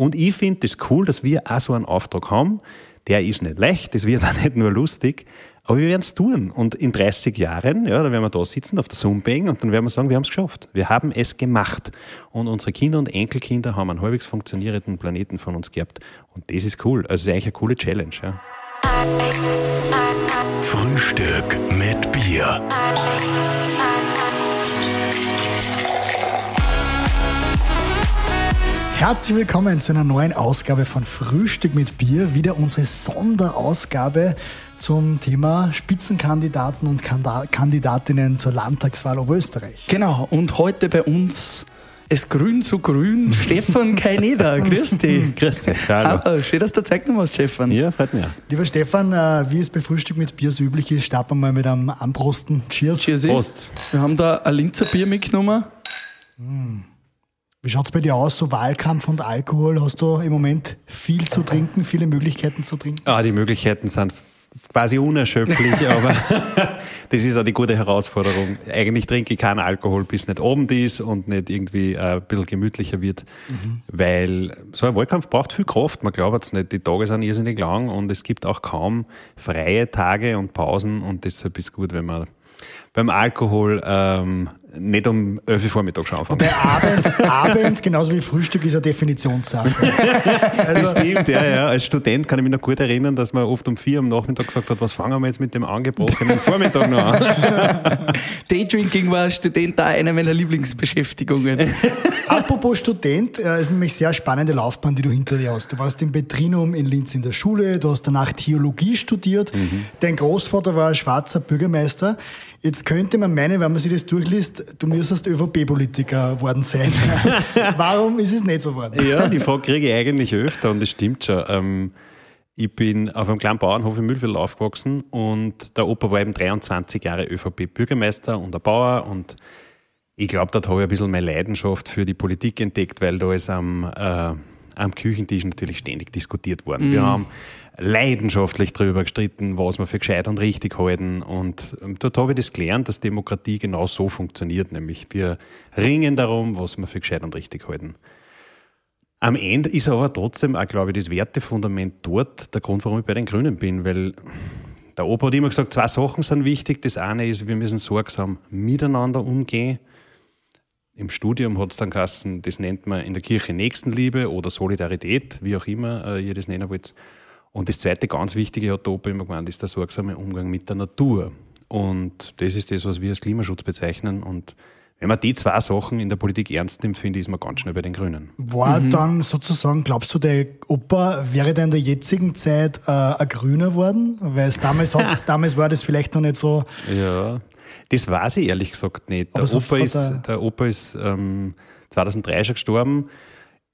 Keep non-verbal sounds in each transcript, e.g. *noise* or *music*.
Und ich finde es das cool, dass wir auch so einen Auftrag haben. Der ist nicht leicht, das wird *laughs* auch nicht nur lustig, aber wir werden es tun. Und in 30 Jahren, ja, da werden wir da sitzen auf der Zoom-Bang und dann werden wir sagen, wir haben es geschafft. Wir haben es gemacht. Und unsere Kinder und Enkelkinder haben einen halbwegs funktionierenden Planeten von uns gehabt. Und das ist cool. Also es ist eigentlich eine coole Challenge. Ja. Frühstück mit Bier. Herzlich willkommen zu einer neuen Ausgabe von Frühstück mit Bier. Wieder unsere Sonderausgabe zum Thema Spitzenkandidaten und Kandidatinnen zur Landtagswahl Oberösterreich. Genau, und heute bei uns es grün zu grün, *laughs* Stefan Kaineder. Grüß dich. Grüß dich. Hallo. Hallo. Schön, dass du Zeit genommen hast, Stefan. Ja, freut mich. Lieber Stefan, äh, wie es bei Frühstück mit Bier so üblich ist, starten wir mal mit einem Anprosten. Cheers. Cheers. Prost. Wir haben da ein Linzer Bier mitgenommen. Mm. Wie schaut es bei dir aus, so Wahlkampf und Alkohol? Hast du im Moment viel zu trinken, viele Möglichkeiten zu trinken? Ah, die Möglichkeiten sind quasi unerschöpflich, *laughs* aber das ist auch die gute Herausforderung. Eigentlich trinke ich keinen Alkohol, bis nicht Abend ist und nicht irgendwie äh, ein bisschen gemütlicher wird, mhm. weil so ein Wahlkampf braucht viel Kraft. Man glaubt es nicht, die Tage sind irrsinnig lang und es gibt auch kaum freie Tage und Pausen und deshalb ist es gut, wenn man beim Alkohol ähm, nicht um 11 Uhr Vormittag anfangen. Bei Abend, Abend, genauso wie Frühstück, ist eine Definitionssache. Also *laughs* das stimmt, ja, ja. Als Student kann ich mich noch gut erinnern, dass man oft um vier am Nachmittag gesagt hat, was fangen wir jetzt mit dem angebrochenen *laughs* Vormittag noch an? Daydrinking war als Student da eine meiner Lieblingsbeschäftigungen. *laughs* Apropos Student, äh, ist nämlich sehr spannende Laufbahn, die du hinter dir hast. Du warst im Betrinum in Linz in der Schule, du hast danach Theologie studiert, mhm. dein Großvater war ein schwarzer Bürgermeister. Jetzt könnte man meinen, wenn man sich das durchliest, du müsstest ÖVP-Politiker worden sein. *laughs* Warum ist es nicht so geworden? Ja, die Frage kriege ich eigentlich öfter und das stimmt schon. Ähm, ich bin auf einem kleinen Bauernhof in Mühlviertel aufgewachsen und der Opa war eben 23 Jahre ÖVP-Bürgermeister und ein Bauer und ich glaube, dort habe ich ein bisschen meine Leidenschaft für die Politik entdeckt, weil da ist am, äh, am Küchentisch natürlich ständig diskutiert worden. Mm. Wir haben leidenschaftlich darüber gestritten, was wir für gescheit und richtig halten. Und ähm, dort habe ich das gelernt, dass Demokratie genau so funktioniert, nämlich wir ringen darum, was wir für gescheit und richtig halten. Am Ende ist aber trotzdem auch, glaube ich, das Wertefundament dort der Grund, warum ich bei den Grünen bin, weil der Opa hat immer gesagt, zwei Sachen sind wichtig. Das eine ist, wir müssen sorgsam miteinander umgehen. Im Studium hat es dann geheißen, das nennt man in der Kirche Nächstenliebe oder Solidarität, wie auch immer äh, ihr das nennen wollt. Und das zweite ganz Wichtige hat der Opa immer gemeint, ist der sorgsame Umgang mit der Natur. Und das ist das, was wir als Klimaschutz bezeichnen. Und wenn man die zwei Sachen in der Politik ernst nimmt, finde ich, ist man ganz schnell bei den Grünen. War mhm. dann sozusagen, glaubst du, der Opa wäre da in der jetzigen Zeit äh, ein Grüner worden? Weil es damals, *laughs* damals war das vielleicht noch nicht so. Ja, das weiß ich ehrlich gesagt nicht. Der, so Opa, ist, der Opa ist ähm, 2003 schon gestorben.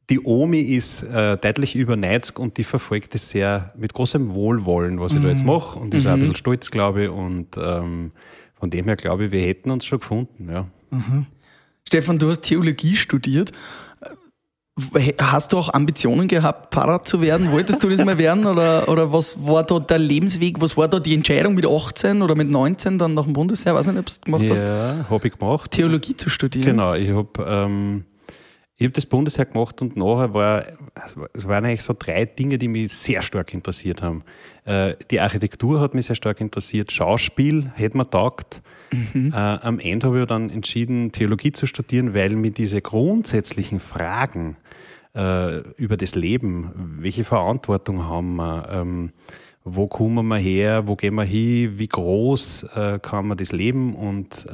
Die Omi ist äh, deutlich über 90 und die verfolgt es sehr mit großem Wohlwollen, was ich da jetzt mhm. mache und ist mhm. auch ein mhm. bisschen stolz, glaube ich. Und ähm, von dem her glaube ich, wir hätten uns schon gefunden. Ja. Mhm. Stefan, du hast Theologie studiert. Hast du auch Ambitionen gehabt, Pfarrer zu werden? Wolltest du das mal werden? *laughs* Oder, oder was war da der Lebensweg? Was war da die Entscheidung mit 18 oder mit 19 dann nach dem Bundesheer? Weiß nicht, ob du es gemacht ja, hast. Ja, habe ich gemacht. Theologie zu studieren. Genau, ich habe ähm, ich habe das Bundesheer gemacht und nachher war, es waren eigentlich so drei Dinge, die mich sehr stark interessiert haben. Äh, die Architektur hat mich sehr stark interessiert, Schauspiel hätte mir taugt. Mhm. Äh, am Ende habe ich dann entschieden, Theologie zu studieren, weil mir diese grundsätzlichen Fragen äh, über das Leben, welche Verantwortung haben wir, ähm, wo kommen wir her, wo gehen wir hin, wie groß kann man das Leben und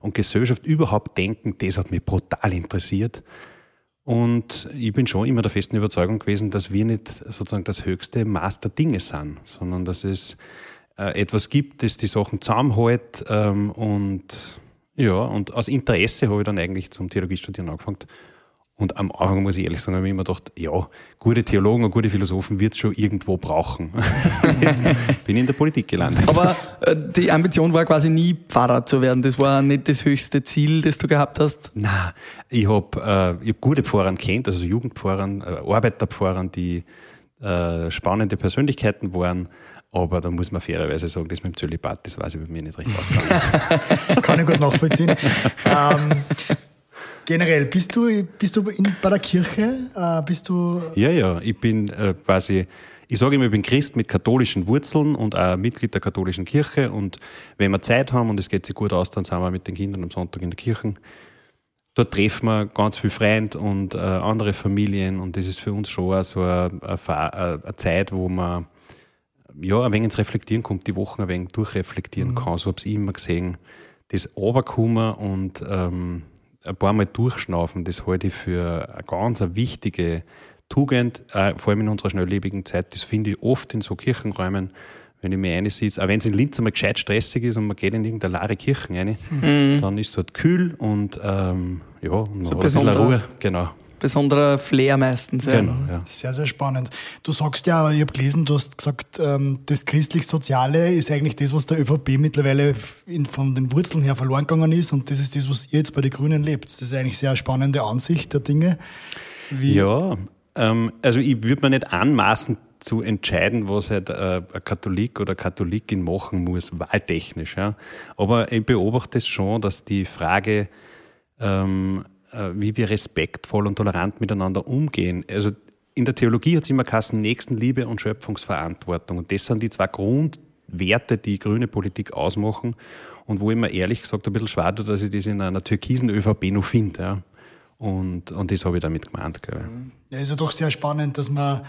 und Gesellschaft überhaupt denken, das hat mich brutal interessiert. Und ich bin schon immer der festen Überzeugung gewesen, dass wir nicht sozusagen das höchste Maß der Dinge sind, sondern dass es äh, etwas gibt, das die Sachen zusammenhält. Ähm, und ja, und aus Interesse habe ich dann eigentlich zum Theologiestudieren angefangen und am Anfang muss ich ehrlich sagen, habe ich immer gedacht, ja, gute Theologen und gute Philosophen wird es schon irgendwo brauchen. *laughs* Jetzt bin ich in der Politik gelandet. Aber äh, die Ambition war quasi nie Pfarrer zu werden. Das war nicht das höchste Ziel, das du gehabt hast? Na, ich habe äh, hab gute Pfarrer kennt, also Jugendpfarrer, äh, Arbeiterpfarrer, die äh, spannende Persönlichkeiten waren. Aber da muss man fairerweise sagen, das mit dem Zölibat, das weiß ich bei mir nicht recht ausgegangen. *laughs* *laughs* Kann ich gut nachvollziehen. ähm, Generell, bist du, bist du in, bei der Kirche? Äh, bist du Ja, ja, ich bin äh, quasi, ich sage immer, ich bin Christ mit katholischen Wurzeln und auch Mitglied der katholischen Kirche. Und wenn wir Zeit haben und es geht sich gut aus, dann sind wir mit den Kindern am Sonntag in der Kirche. Dort treffen wir ganz viele Freunde und äh, andere Familien und das ist für uns schon so eine, eine, eine Zeit, wo man ja, ein wenig ins Reflektieren kommt, die Wochen ein wenig durchreflektieren kann. So habe ich immer gesehen. Das Runterkommen und ähm, ein paar Mal durchschnaufen, das halte ich für eine ganz eine wichtige Tugend, äh, vor allem in unserer schnelllebigen Zeit. Das finde ich oft in so Kirchenräumen, wenn ich mich einsitze, auch wenn es in Linz einmal gescheit stressig ist und man geht in irgendeine leere Kirche rein, dann ist dort kühl und ähm, ja, und man hat ein bisschen Ruhe. Genau, Besonderer Flair meistens. Ja. genau, ja. Sehr, sehr spannend. Du sagst ja, ich habe gelesen, du hast gesagt, ähm, das christlich-soziale ist eigentlich das, was der ÖVP mittlerweile von den Wurzeln her verloren gegangen ist und das ist das, was ihr jetzt bei den Grünen lebt. Das ist eigentlich sehr eine spannende Ansicht der Dinge. Wie, Ja, ähm, also ich würde mir nicht anmaßen zu entscheiden, was halt äh, ein Katholik oder Katholikin machen muss, wahltechnisch. Ja. Aber ich beobachte es schon, dass die Frage, ähm, äh, wie wir respektvoll und tolerant miteinander umgehen, also in der Theologie hat es immer geheißen, Nächstenliebe und Schöpfungsverantwortung. Und das sind die zwei Grundwerte, die grüne Politik ausmachen und wo ich mir ehrlich gesagt ein bisschen tue, dass ich das in einer türkisen ÖVP noch finde. Ja. Und, und das habe ich damit gemeint. Gell. Ja, ist ja doch sehr spannend, dass man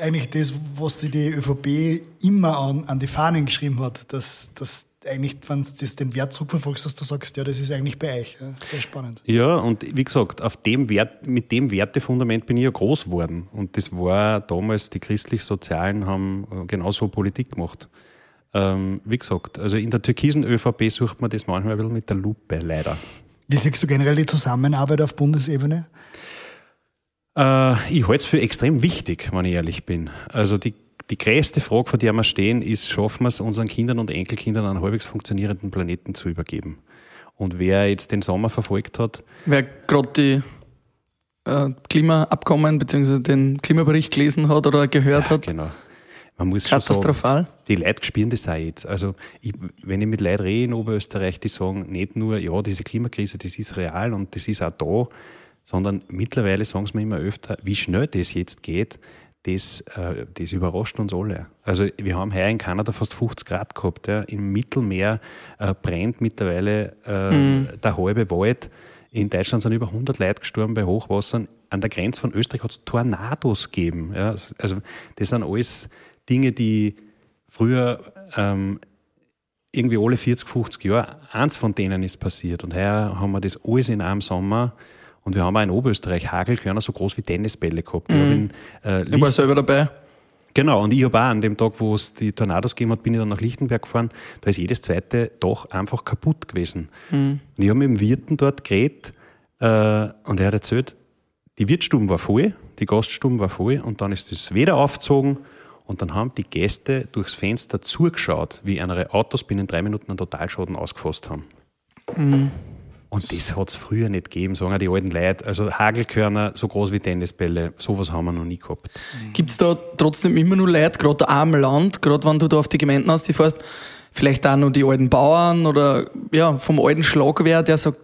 eigentlich das, was die ÖVP immer an, an die Fahnen geschrieben hat, dass, dass eigentlich, wenn du das den Wert zurückverfolgst, dass du sagst, ja, das ist eigentlich bei euch. Ja, sehr spannend. Ja, und wie gesagt, auf dem Wert, mit dem Wertefundament bin ich ja groß geworden. Und das war damals, die christlich-sozialen haben äh, genauso Politik gemacht. Ähm, wie gesagt, also in der türkisen ÖVP sucht man das manchmal ein bisschen mit der Lupe, leider. Wie siehst du generell die Zusammenarbeit auf Bundesebene? Äh, ich halte es für extrem wichtig, wenn ich ehrlich bin. Also die, die größte Frage, vor der wir stehen, ist, schaffen wir es unseren Kindern und Enkelkindern einen halbwegs funktionierenden Planeten zu übergeben? Und wer jetzt den Sommer verfolgt hat, Wer gerade die äh, Klimaabkommen bzw. den Klimabericht gelesen hat oder gehört hat, genau. Man muss schon sagen, katastrophal. die Leute spüren das auch jetzt. Also, ich, wenn ich mit Leuten rede in Oberösterreich, die sagen nicht nur, ja, diese Klimakrise, das ist real und das ist auch da, sondern mittlerweile sagen sie mir immer öfter, wie schnell das jetzt geht, das, äh, das überrascht uns alle. Also, wir haben heuer in Kanada fast 50 Grad gehabt. Ja. Im Mittelmeer äh, brennt mittlerweile äh, der halbe Wald. In Deutschland sind über 100 Leute gestorben bei Hochwassern. An der Grenze von Österreich hat es Tornados gegeben. Ja. Also, das sind alles Dinge, die früher ähm, irgendwie alle 40, 50 Jahre, eins von denen ist passiert. Und heuer haben wir das alles in einem Sommer. Und wir haben auch in Oberösterreich Hagelkörner so groß wie Tennisbälle gehabt. Ich hab in, äh, Ich war selber dabei. Genau, und ich habe auch an dem Tag, wo es die Tornados gegeben hat, bin ich dann nach Lichtenberg gefahren. Da ist jedes zweite Dach einfach kaputt gewesen. Und ich habe mit dem Wirten dort geredet äh, und er hat erzählt, die Wirtsstuben war voll, die Gaststuben war voll und dann ist das wieder aufgezogen und dann haben die Gäste durchs Fenster zugeschaut, wie andere Autos binnen drei Minuten einen Totalschaden ausgefasst haben. Und das hat es früher nicht gegeben, sagen die alten Leute. Also Hagelkörner, so groß wie Tennisbälle, sowas haben wir noch nie gehabt. Gibt es da trotzdem immer nur Leute, gerade am Land, gerade wenn du da auf die Gemeinden hast, die fährst, vielleicht auch noch die alten Bauern oder ja, vom alten Schlagwehr, der sagt,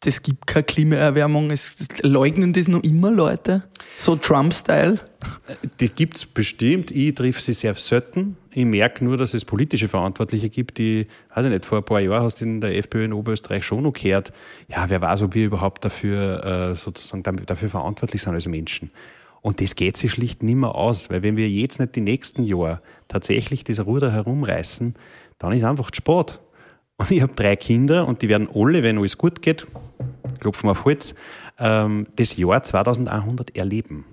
das gibt keine Klimaerwärmung, es leugnen das noch immer Leute? So Trump-Style? Die gibt's bestimmt. Ich triff sie sehr selten. Ich merke nur, dass es politische Verantwortliche gibt, die, weiß ich nicht, vor ein paar Jahren hast du in der FPÖ in Oberösterreich schon noch gehört, ja, wer weiß, ob wir überhaupt dafür, äh, sozusagen dafür verantwortlich sind als Menschen. Und das geht sich schlicht nimmer aus, weil wenn wir jetzt nicht die nächsten Jahre tatsächlich das Ruder herumreißen, dann ist einfach Sport. Und ich habe drei Kinder und die werden alle, wenn alles gut geht, klopfen wir auf Holz, ähm, das Jahr 2100 erleben.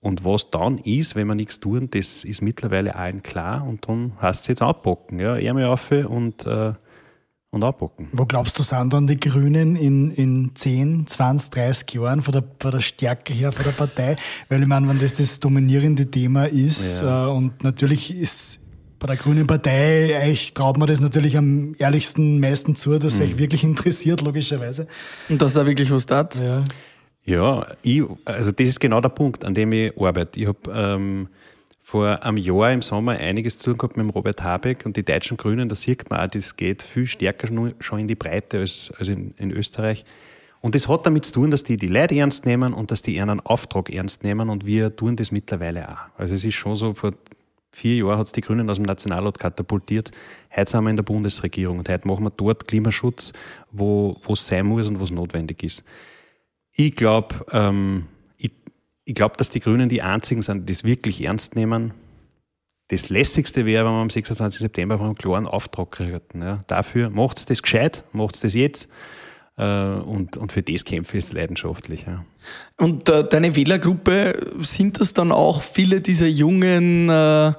Und was dann ist, wenn wir nichts tun, das ist mittlerweile allen klar und dann heißt es jetzt abbocken. Ja, Ärmel auf und, äh, und abbocken. Wo glaubst du, sind dann die Grünen in, in 10, 20, 30 Jahren von der, von der Stärke her, von der Partei? Weil ich meine, wenn das das dominierende Thema ist äh, und natürlich ist bei der Grünen Partei, euch traut man das natürlich am ehrlichsten meisten zu, dass es euch wirklich interessiert, logischerweise. Und dass da wirklich was tat? Ja. Ja, ich, also das ist genau der Punkt, an dem ich arbeite. Ich habe ähm, vor einem Jahr im Sommer einiges zu tun gehabt mit dem Robert Habeck und die deutschen Grünen, da sieht man auch, das geht viel stärker schon schon in die Breite als, als in, in Österreich. Und das hat damit zu tun, dass die die Leute ernst nehmen und dass die ihren Auftrag ernst nehmen und wir tun das mittlerweile auch. Also es ist schon so, vor vier Jahren hat es die Grünen aus dem Nationalrat katapultiert. Heute sind wir in der Bundesregierung und heute machen wir dort Klimaschutz, wo es sein muss und wo es notwendig ist. Ich glaube, ähm, ich, ich glaube, dass die Grünen die einzigen sind, die das wirklich ernst nehmen. Das lässigste wäre, wenn man am 26. September einen klaren Auftrag kriegen. Ja. Dafür macht's das gescheit, macht's das jetzt. Äh, und, und für das kämpfe ich leidenschaftlich. Ja. Und äh, deine Wählergruppe, sind das dann auch viele dieser jungen äh,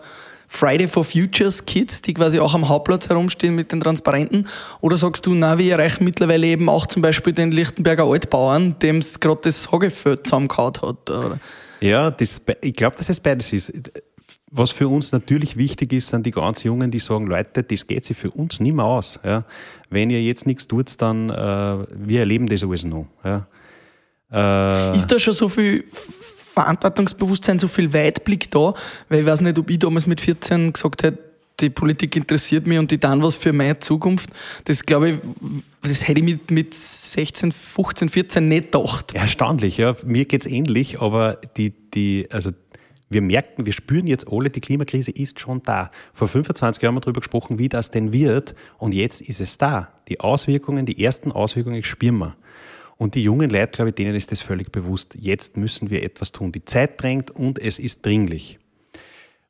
Friday for Futures Kids, die quasi auch am Hauptplatz herumstehen mit den Transparenten? Oder sagst du, na, wir erreichen mittlerweile eben auch zum Beispiel den Lichtenberger Altbauern, dem es gerade das Hagefeld zusammengehauen hat? Oder? Ja, das, ich glaube, dass es beides ist. Was für uns natürlich wichtig ist, sind die ganz Jungen, die sagen, Leute, das geht sich für uns nicht mehr aus. Ja. Wenn ihr jetzt nichts tut, dann äh, wir erleben das alles noch. Ja. Äh, ist da schon so viel Verantwortungsbewusstsein, so viel Weitblick da? Weil ich weiß nicht, ob ich damals mit 14 gesagt hätte, die Politik interessiert mich und die dann was für meine Zukunft. Das glaube ich, das hätte ich mit, mit 16, 15, 14 nicht gedacht. Erstaunlich, ja. Mir geht's ähnlich, aber die, die, also wir merken, wir spüren jetzt alle, die Klimakrise ist schon da. Vor 25 Jahren haben wir darüber gesprochen, wie das denn wird. Und jetzt ist es da. Die Auswirkungen, die ersten Auswirkungen spüren wir. Und die jungen Leute, glaube ich, denen ist das völlig bewusst. Jetzt müssen wir etwas tun. Die Zeit drängt und es ist dringlich.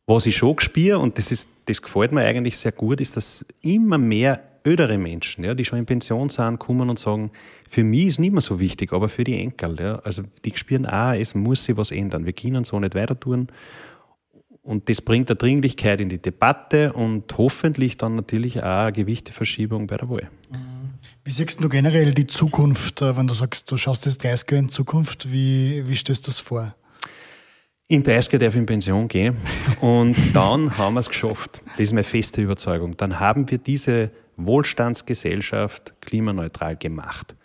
Was ich schon spüre, und das, ist, das gefällt mir eigentlich sehr gut, ist, dass immer mehr ödere Menschen, ja, die schon in Pension sind, kommen und sagen, für mich ist nicht mehr so wichtig, aber für die Enkel. Ja, also die spüren auch, es muss sich was ändern. Wir können so nicht weiter tun. Und das bringt eine Dringlichkeit in die Debatte und hoffentlich dann natürlich auch eine Gewichteverschiebung bei der Wahl. Wie siehst du generell die Zukunft, äh, wenn du sagst, du schaust jetzt 30 Jahre in Zukunft, wie, wie stellst du das vor? In 30 Jahren darf ich in Pension gehen *laughs* und dann haben wir es geschafft. Das ist meine feste Überzeugung. Dann haben wir diese Wohlstandsgesellschaft klimaneutral gemacht.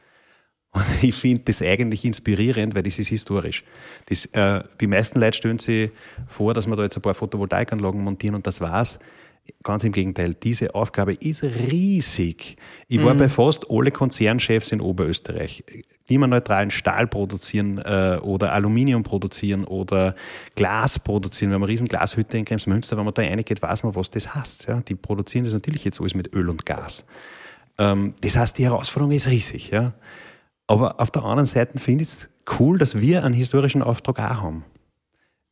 Und *laughs* ich finde das eigentlich inspirierend, weil das ist historisch. Das, äh, die meisten Leute stellen sich vor, dass wir da jetzt ein paar Photovoltaikanlagen montieren und das war's. Ganz im Gegenteil, diese Aufgabe ist riesig. Ich war mhm. bei fast alle Konzernchefs in Oberösterreich. Klimaneutralen Stahl produzieren äh, oder Aluminium produzieren oder Glas produzieren. Wenn man riesen Glashütte in Kremsmünster, wenn man da reingeht, weiß man, was das heißt. Ja? Die produzieren das natürlich jetzt alles mit Öl und Gas. Ähm, das heißt, die Herausforderung ist riesig. Ja? Aber auf der anderen Seite finde ich es cool, dass wir einen historischen Auftrag auch haben.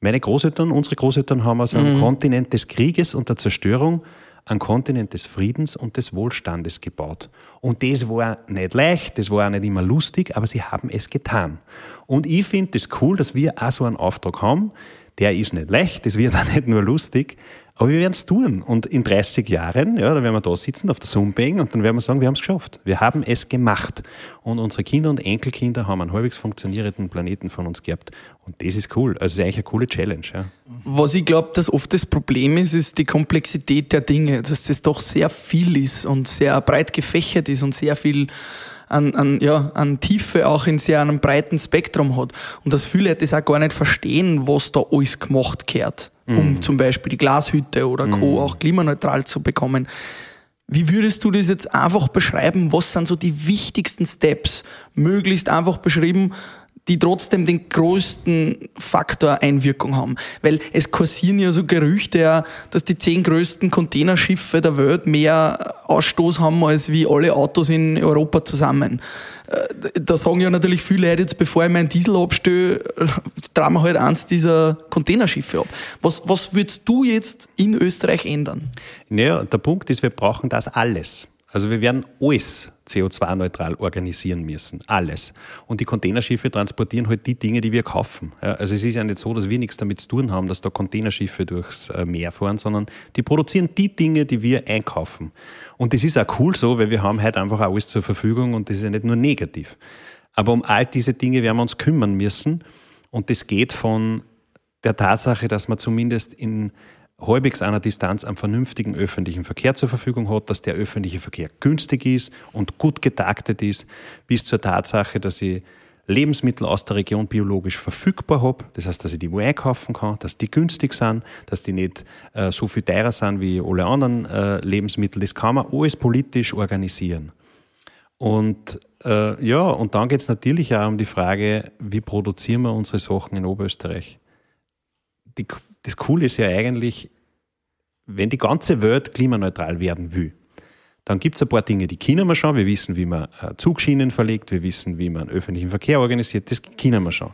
Meine Großeltern, unsere Großeltern haben aus einem mhm. Kontinent des Krieges und der Zerstörung einen Kontinent des Friedens und des Wohlstandes gebaut. Und das war nicht leicht, das war auch nicht immer lustig, aber sie haben es getan. Und ich finde es das cool, dass wir auch so einen Auftrag haben. Der ist nicht leicht, das wird auch nicht nur lustig, aber wir werden es tun. Und in 30 Jahren, ja, dann werden wir da sitzen auf der Zoom-Bang und dann werden wir sagen, wir haben es geschafft. Wir haben es gemacht. Und unsere Kinder und Enkelkinder haben einen halbwegs funktionierenden Planeten von uns gehabt. Und das ist cool. Also es ist eigentlich eine coole Challenge. Ja. Was ich glaube, dass oft das Problem ist, ist die Komplexität der Dinge. Dass das doch sehr viel ist und sehr breit gefächert ist und sehr viel an, an, ja, an Tiefe auch in sehr einem breiten Spektrum hat. Und dass viele das auch gar nicht verstehen, was da alles gemacht gehört um mhm. zum Beispiel die Glashütte oder Co. Mhm. auch klimaneutral zu bekommen. Wie würdest du das jetzt einfach beschreiben? Was sind so die wichtigsten Steps? Möglichst einfach beschrieben, die trotzdem den größten Faktor Einwirkung haben. Weil es kursieren ja so Gerüchte, dass die zehn größten Containerschiffe der Welt mehr Ausstoß haben als wie alle Autos in Europa zusammen. Äh, da sagen ja natürlich viele Leute jetzt, bevor ich meinen Diesel abstelle, tragen wir halt eins dieser Containerschiffe ab. Was, was würdest du jetzt in Österreich ändern? Naja, der Punkt ist, wir brauchen das alles. Also wir werden alles CO2-neutral organisieren müssen. Alles. Und die Containerschiffe transportieren halt die Dinge, die wir kaufen. Ja, also es ist ja nicht so, dass wir nichts damit zu tun haben, dass da Containerschiffe durchs äh, Meer fahren, sondern die produzieren die Dinge, die wir einkaufen. Und das ist auch cool so, weil wir haben heute einfach alles zur Verfügung und das ist ja nicht nur negativ. Aber um all diese Dinge werden wir uns kümmern müssen. Und das geht von der Tatsache, dass man zumindest in halbwegs einer Distanz einen vernünftigen öffentlichen Verkehr zur Verfügung hat, dass der öffentliche Verkehr günstig ist und gut getaktet ist, bis zur Tatsache, dass ich Lebensmittel aus der Region biologisch verfügbar habe. Das heißt, dass ich die wo einkaufen kann, dass die günstig sind, dass die nicht äh, so viel teurer sind wie alle anderen äh, Lebensmittel. Das kann man alles politisch organisieren. Und äh, ja, und dann geht es natürlich auch um die Frage, wie produzieren wir unsere Sachen in Oberösterreich? Die, das Coole ist ja eigentlich, wenn die ganze Welt klimaneutral werden will, dann gibt es ein paar Dinge, die kennen wir schon. Wir wissen, wie man äh, Zugschienen verlegt, wir wissen, wie man öffentlichen Verkehr organisiert, das kennen wir schon.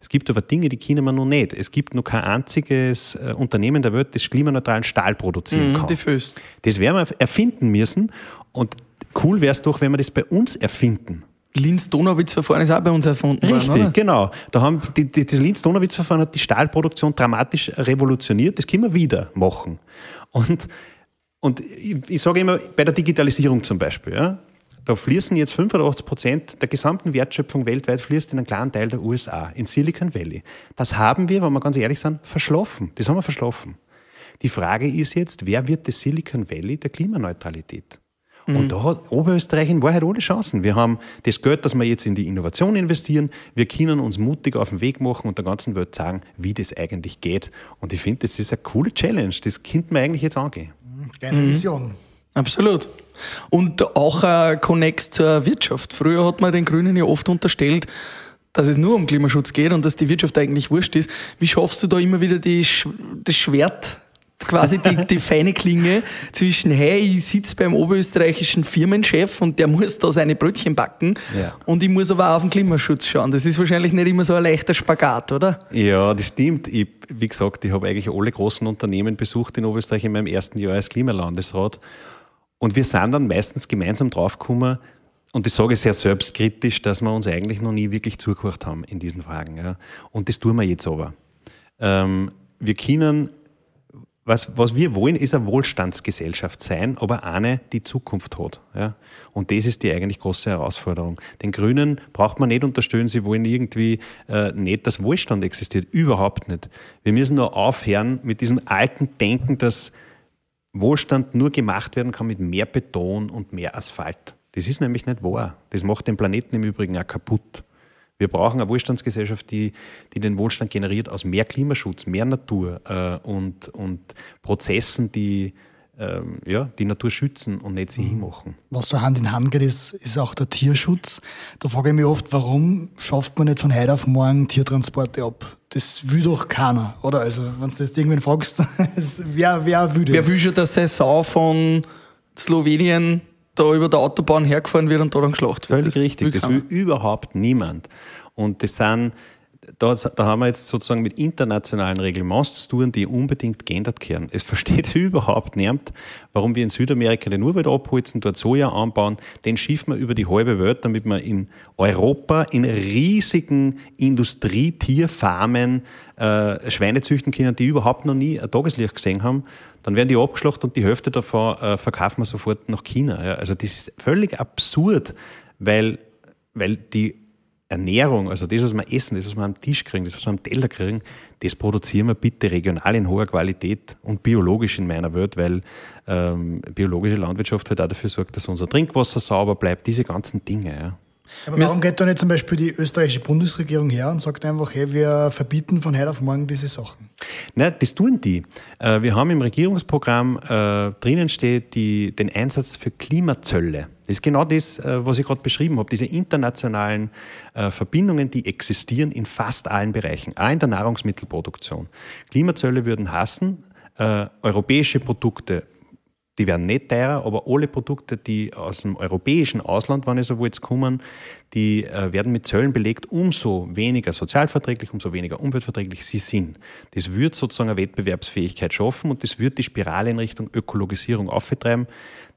Es gibt aber Dinge, die kennen wir noch nicht. Es gibt noch kein einziges äh, Unternehmen der Welt, das klimaneutralen Stahl produzieren Mhm, kann. die Föst. Das werden wir erfinden müssen und cool wäre es doch, wenn wir das bei uns erfinden. Linz-Donauwitz-Verfahren ist auch bei uns erfunden Richtig, worden, genau. Da haben die, die, das Linz-Donowitz-Verfahren hat die Stahlproduktion dramatisch revolutioniert. Das können wir wieder machen. Und, und ich, ich sage immer, bei der Digitalisierung zum Beispiel, ja, da fließen jetzt 85 Prozent der gesamten Wertschöpfung weltweit fließt in einen kleinen Teil der USA, in Silicon Valley. Das haben wir, wenn wir ganz ehrlich sind, verschlafen. Das haben wir verschlafen. Die Frage ist jetzt, wer wird das Silicon Valley der Klimaneutralität? Und da hat Oberösterreich in Wahrheit alle Chancen. Wir haben das Geld, das wir jetzt in die Innovation investieren. Wir können uns mutig auf den Weg machen und der ganzen Welt sagen, wie das eigentlich geht. Und ich finde, das ist eine coole Challenge. Das könnte man eigentlich jetzt angehen. Keine Vision. Absolut. Und auch ein Connex zur Wirtschaft. Früher hat man den Grünen ja oft unterstellt, dass es nur um Klimaschutz geht und dass die Wirtschaft eigentlich wurscht ist. Wie schaffst du da immer wieder die, Sch- das Schwert, quasi die, die feine Klinge zwischen, hey, ich sitze beim oberösterreichischen Firmenchef und der muss da seine Brötchen backen Ja. und ich muss aber auch auf den Klimaschutz schauen. Das ist wahrscheinlich nicht immer so ein leichter Spagat, oder? Ja, das stimmt. Ich, wie gesagt, ich habe eigentlich alle großen Unternehmen besucht in Oberösterreich in meinem ersten Jahr als Klimalandesrat. Und wir sind dann meistens gemeinsam draufgekommen, und ich sage sehr selbstkritisch, dass wir uns eigentlich noch nie wirklich zugehört haben in diesen Fragen. Ja. Und das tun wir jetzt aber. Ähm, wir können, was, was wir wollen, ist eine Wohlstandsgesellschaft sein, aber eine, die Zukunft hat. Ja. Und das ist die eigentlich große Herausforderung. Den Grünen braucht man nicht unterstellen, sie wollen irgendwie äh, nicht, dass Wohlstand existiert. Überhaupt nicht. Wir müssen nur aufhören mit diesem alten Denken, dass Wohlstand nur gemacht werden kann mit mehr Beton und mehr Asphalt. Das ist nämlich nicht wahr. Das macht den Planeten im Übrigen auch kaputt. Wir brauchen eine Wohlstandsgesellschaft, die, die den Wohlstand generiert aus mehr Klimaschutz, mehr Natur äh, und, und Prozessen, die ähm, ja, die Natur schützen und nicht sie hinmachen. Was da Hand in Hand geht, ist, ist auch der Tierschutz. Da frage ich mich oft, warum schafft man nicht von heute auf morgen Tiertransporte ab? Das will doch keiner, oder? Also, wenn du das irgendwen fragst, *laughs* wer, wer will das? Wer will schon, dass Sau von Slowenien da über der Autobahn hergefahren wird und da dann geschlacht wird? Völlig richtig. Das will überhaupt niemand. Und das sind, da, da haben wir jetzt sozusagen mit internationalen Reglements zu tun, die unbedingt geändert werden. Es versteht *laughs* überhaupt niemand, warum wir in Südamerika den Urwald abholzen, dort Soja anbauen, den schiffen wir über die halbe Welt, damit wir in Europa in riesigen Industrietierfarmen äh, Schweine züchten können, die überhaupt noch nie ein Tageslicht gesehen haben. Dann werden die abgeschlachtet und die Hälfte davon äh, verkaufen wir sofort nach China. Ja. Also das ist völlig absurd, weil, weil die Ernährung, also das, was wir essen, das, was wir am Tisch kriegen, das, was wir am Teller kriegen, das produzieren wir bitte regional in hoher Qualität und biologisch in meiner Welt, weil ähm, biologische Landwirtschaft halt auch dafür sorgt, dass unser Trinkwasser sauber bleibt, diese ganzen Dinge. Ja. Aber warum geht da nicht zum Beispiel die österreichische Bundesregierung her und sagt einfach, hey, wir verbieten von heute auf morgen diese Sachen? Nein, das tun die. Äh, Wir haben im Regierungsprogramm äh, drinnen steht die, den Einsatz für Klimazölle. Das ist genau das, äh, was ich gerade beschrieben habe. Diese internationalen äh, Verbindungen, die existieren in fast allen Bereichen, auch in der Nahrungsmittelproduktion. Klimazölle würden hassen, äh, europäische Produkte die werden nicht teurer, aber alle Produkte, die aus dem europäischen Ausland, wenn ich so will, jetzt kommen, die äh, werden mit Zöllen belegt, umso weniger sozialverträglich, umso weniger umweltverträglich sie sind. Das wird sozusagen eine Wettbewerbsfähigkeit schaffen und das wird die Spirale in Richtung Ökologisierung auftreiben.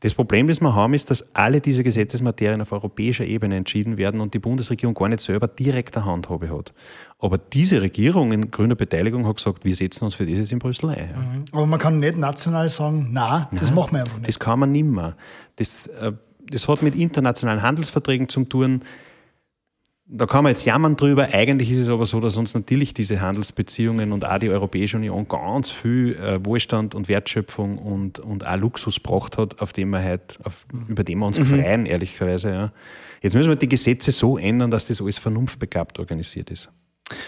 Das Problem, das wir haben, ist, dass alle diese Gesetzesmaterien auf europäischer Ebene entschieden werden und die Bundesregierung gar nicht selber direkte Handhabe hat. Aber diese Regierung in grüner Beteiligung hat gesagt, wir setzen uns für dieses in Brüssel ein. Ja. Aber man kann nicht national sagen, na, das machen wir einfach nicht. Das kann man nimmer. Das, äh, das hat mit internationalen Handelsverträgen zu tun. Da kann man jetzt jammern drüber. Eigentlich ist es aber so, dass uns natürlich diese Handelsbeziehungen und auch die Europäische Union ganz viel äh, Wohlstand und Wertschöpfung und, und auch Luxus gebracht hat, auf dem wir halt, auf, über den wir uns freuen, ehrlicherweise. Ja. Jetzt müssen wir die Gesetze so ändern, dass das alles vernunftbegabt organisiert ist.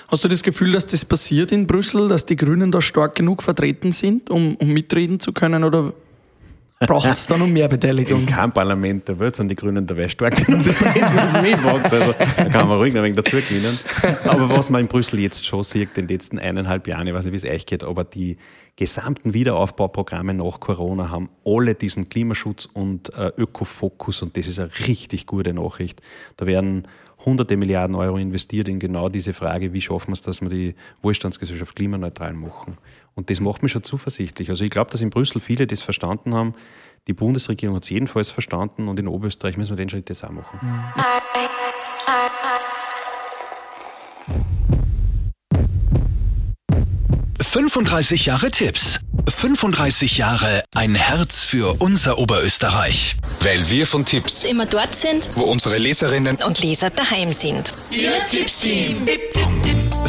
Hast du das Gefühl, dass das passiert in Brüssel, dass die Grünen da stark genug vertreten sind, um, um mitreden zu können? Oder braucht es da noch mehr Beteiligung. In keinem Parlament der Welt sind die Grünen dabei stark wenn es mich fragt. Also, da kann man ruhig noch ein wenig dazu gewinnen. Aber was man in Brüssel jetzt schon sieht, in den letzten eineinhalb Jahren, ich weiß nicht, wie es euch geht, aber die gesamten Wiederaufbauprogramme nach Corona haben alle diesen Klimaschutz und äh, Ökofokus und das ist eine richtig gute Nachricht. Da werden hunderte Milliarden Euro investiert in genau diese Frage, wie schaffen wir es, dass wir die Wohlstandsgesellschaft klimaneutral machen. Und das macht mich schon zuversichtlich. Also ich glaube, dass in Brüssel viele das verstanden haben. Die Bundesregierung hat es jedenfalls verstanden und in Oberösterreich müssen wir den Schritt jetzt auch machen. Mhm. 35 Jahre Tipps. 35 Jahre ein Herz für unser Oberösterreich. Weil wir von Tipps immer dort sind, wo unsere Leserinnen und Leser daheim sind. Ihr Tipps-Team.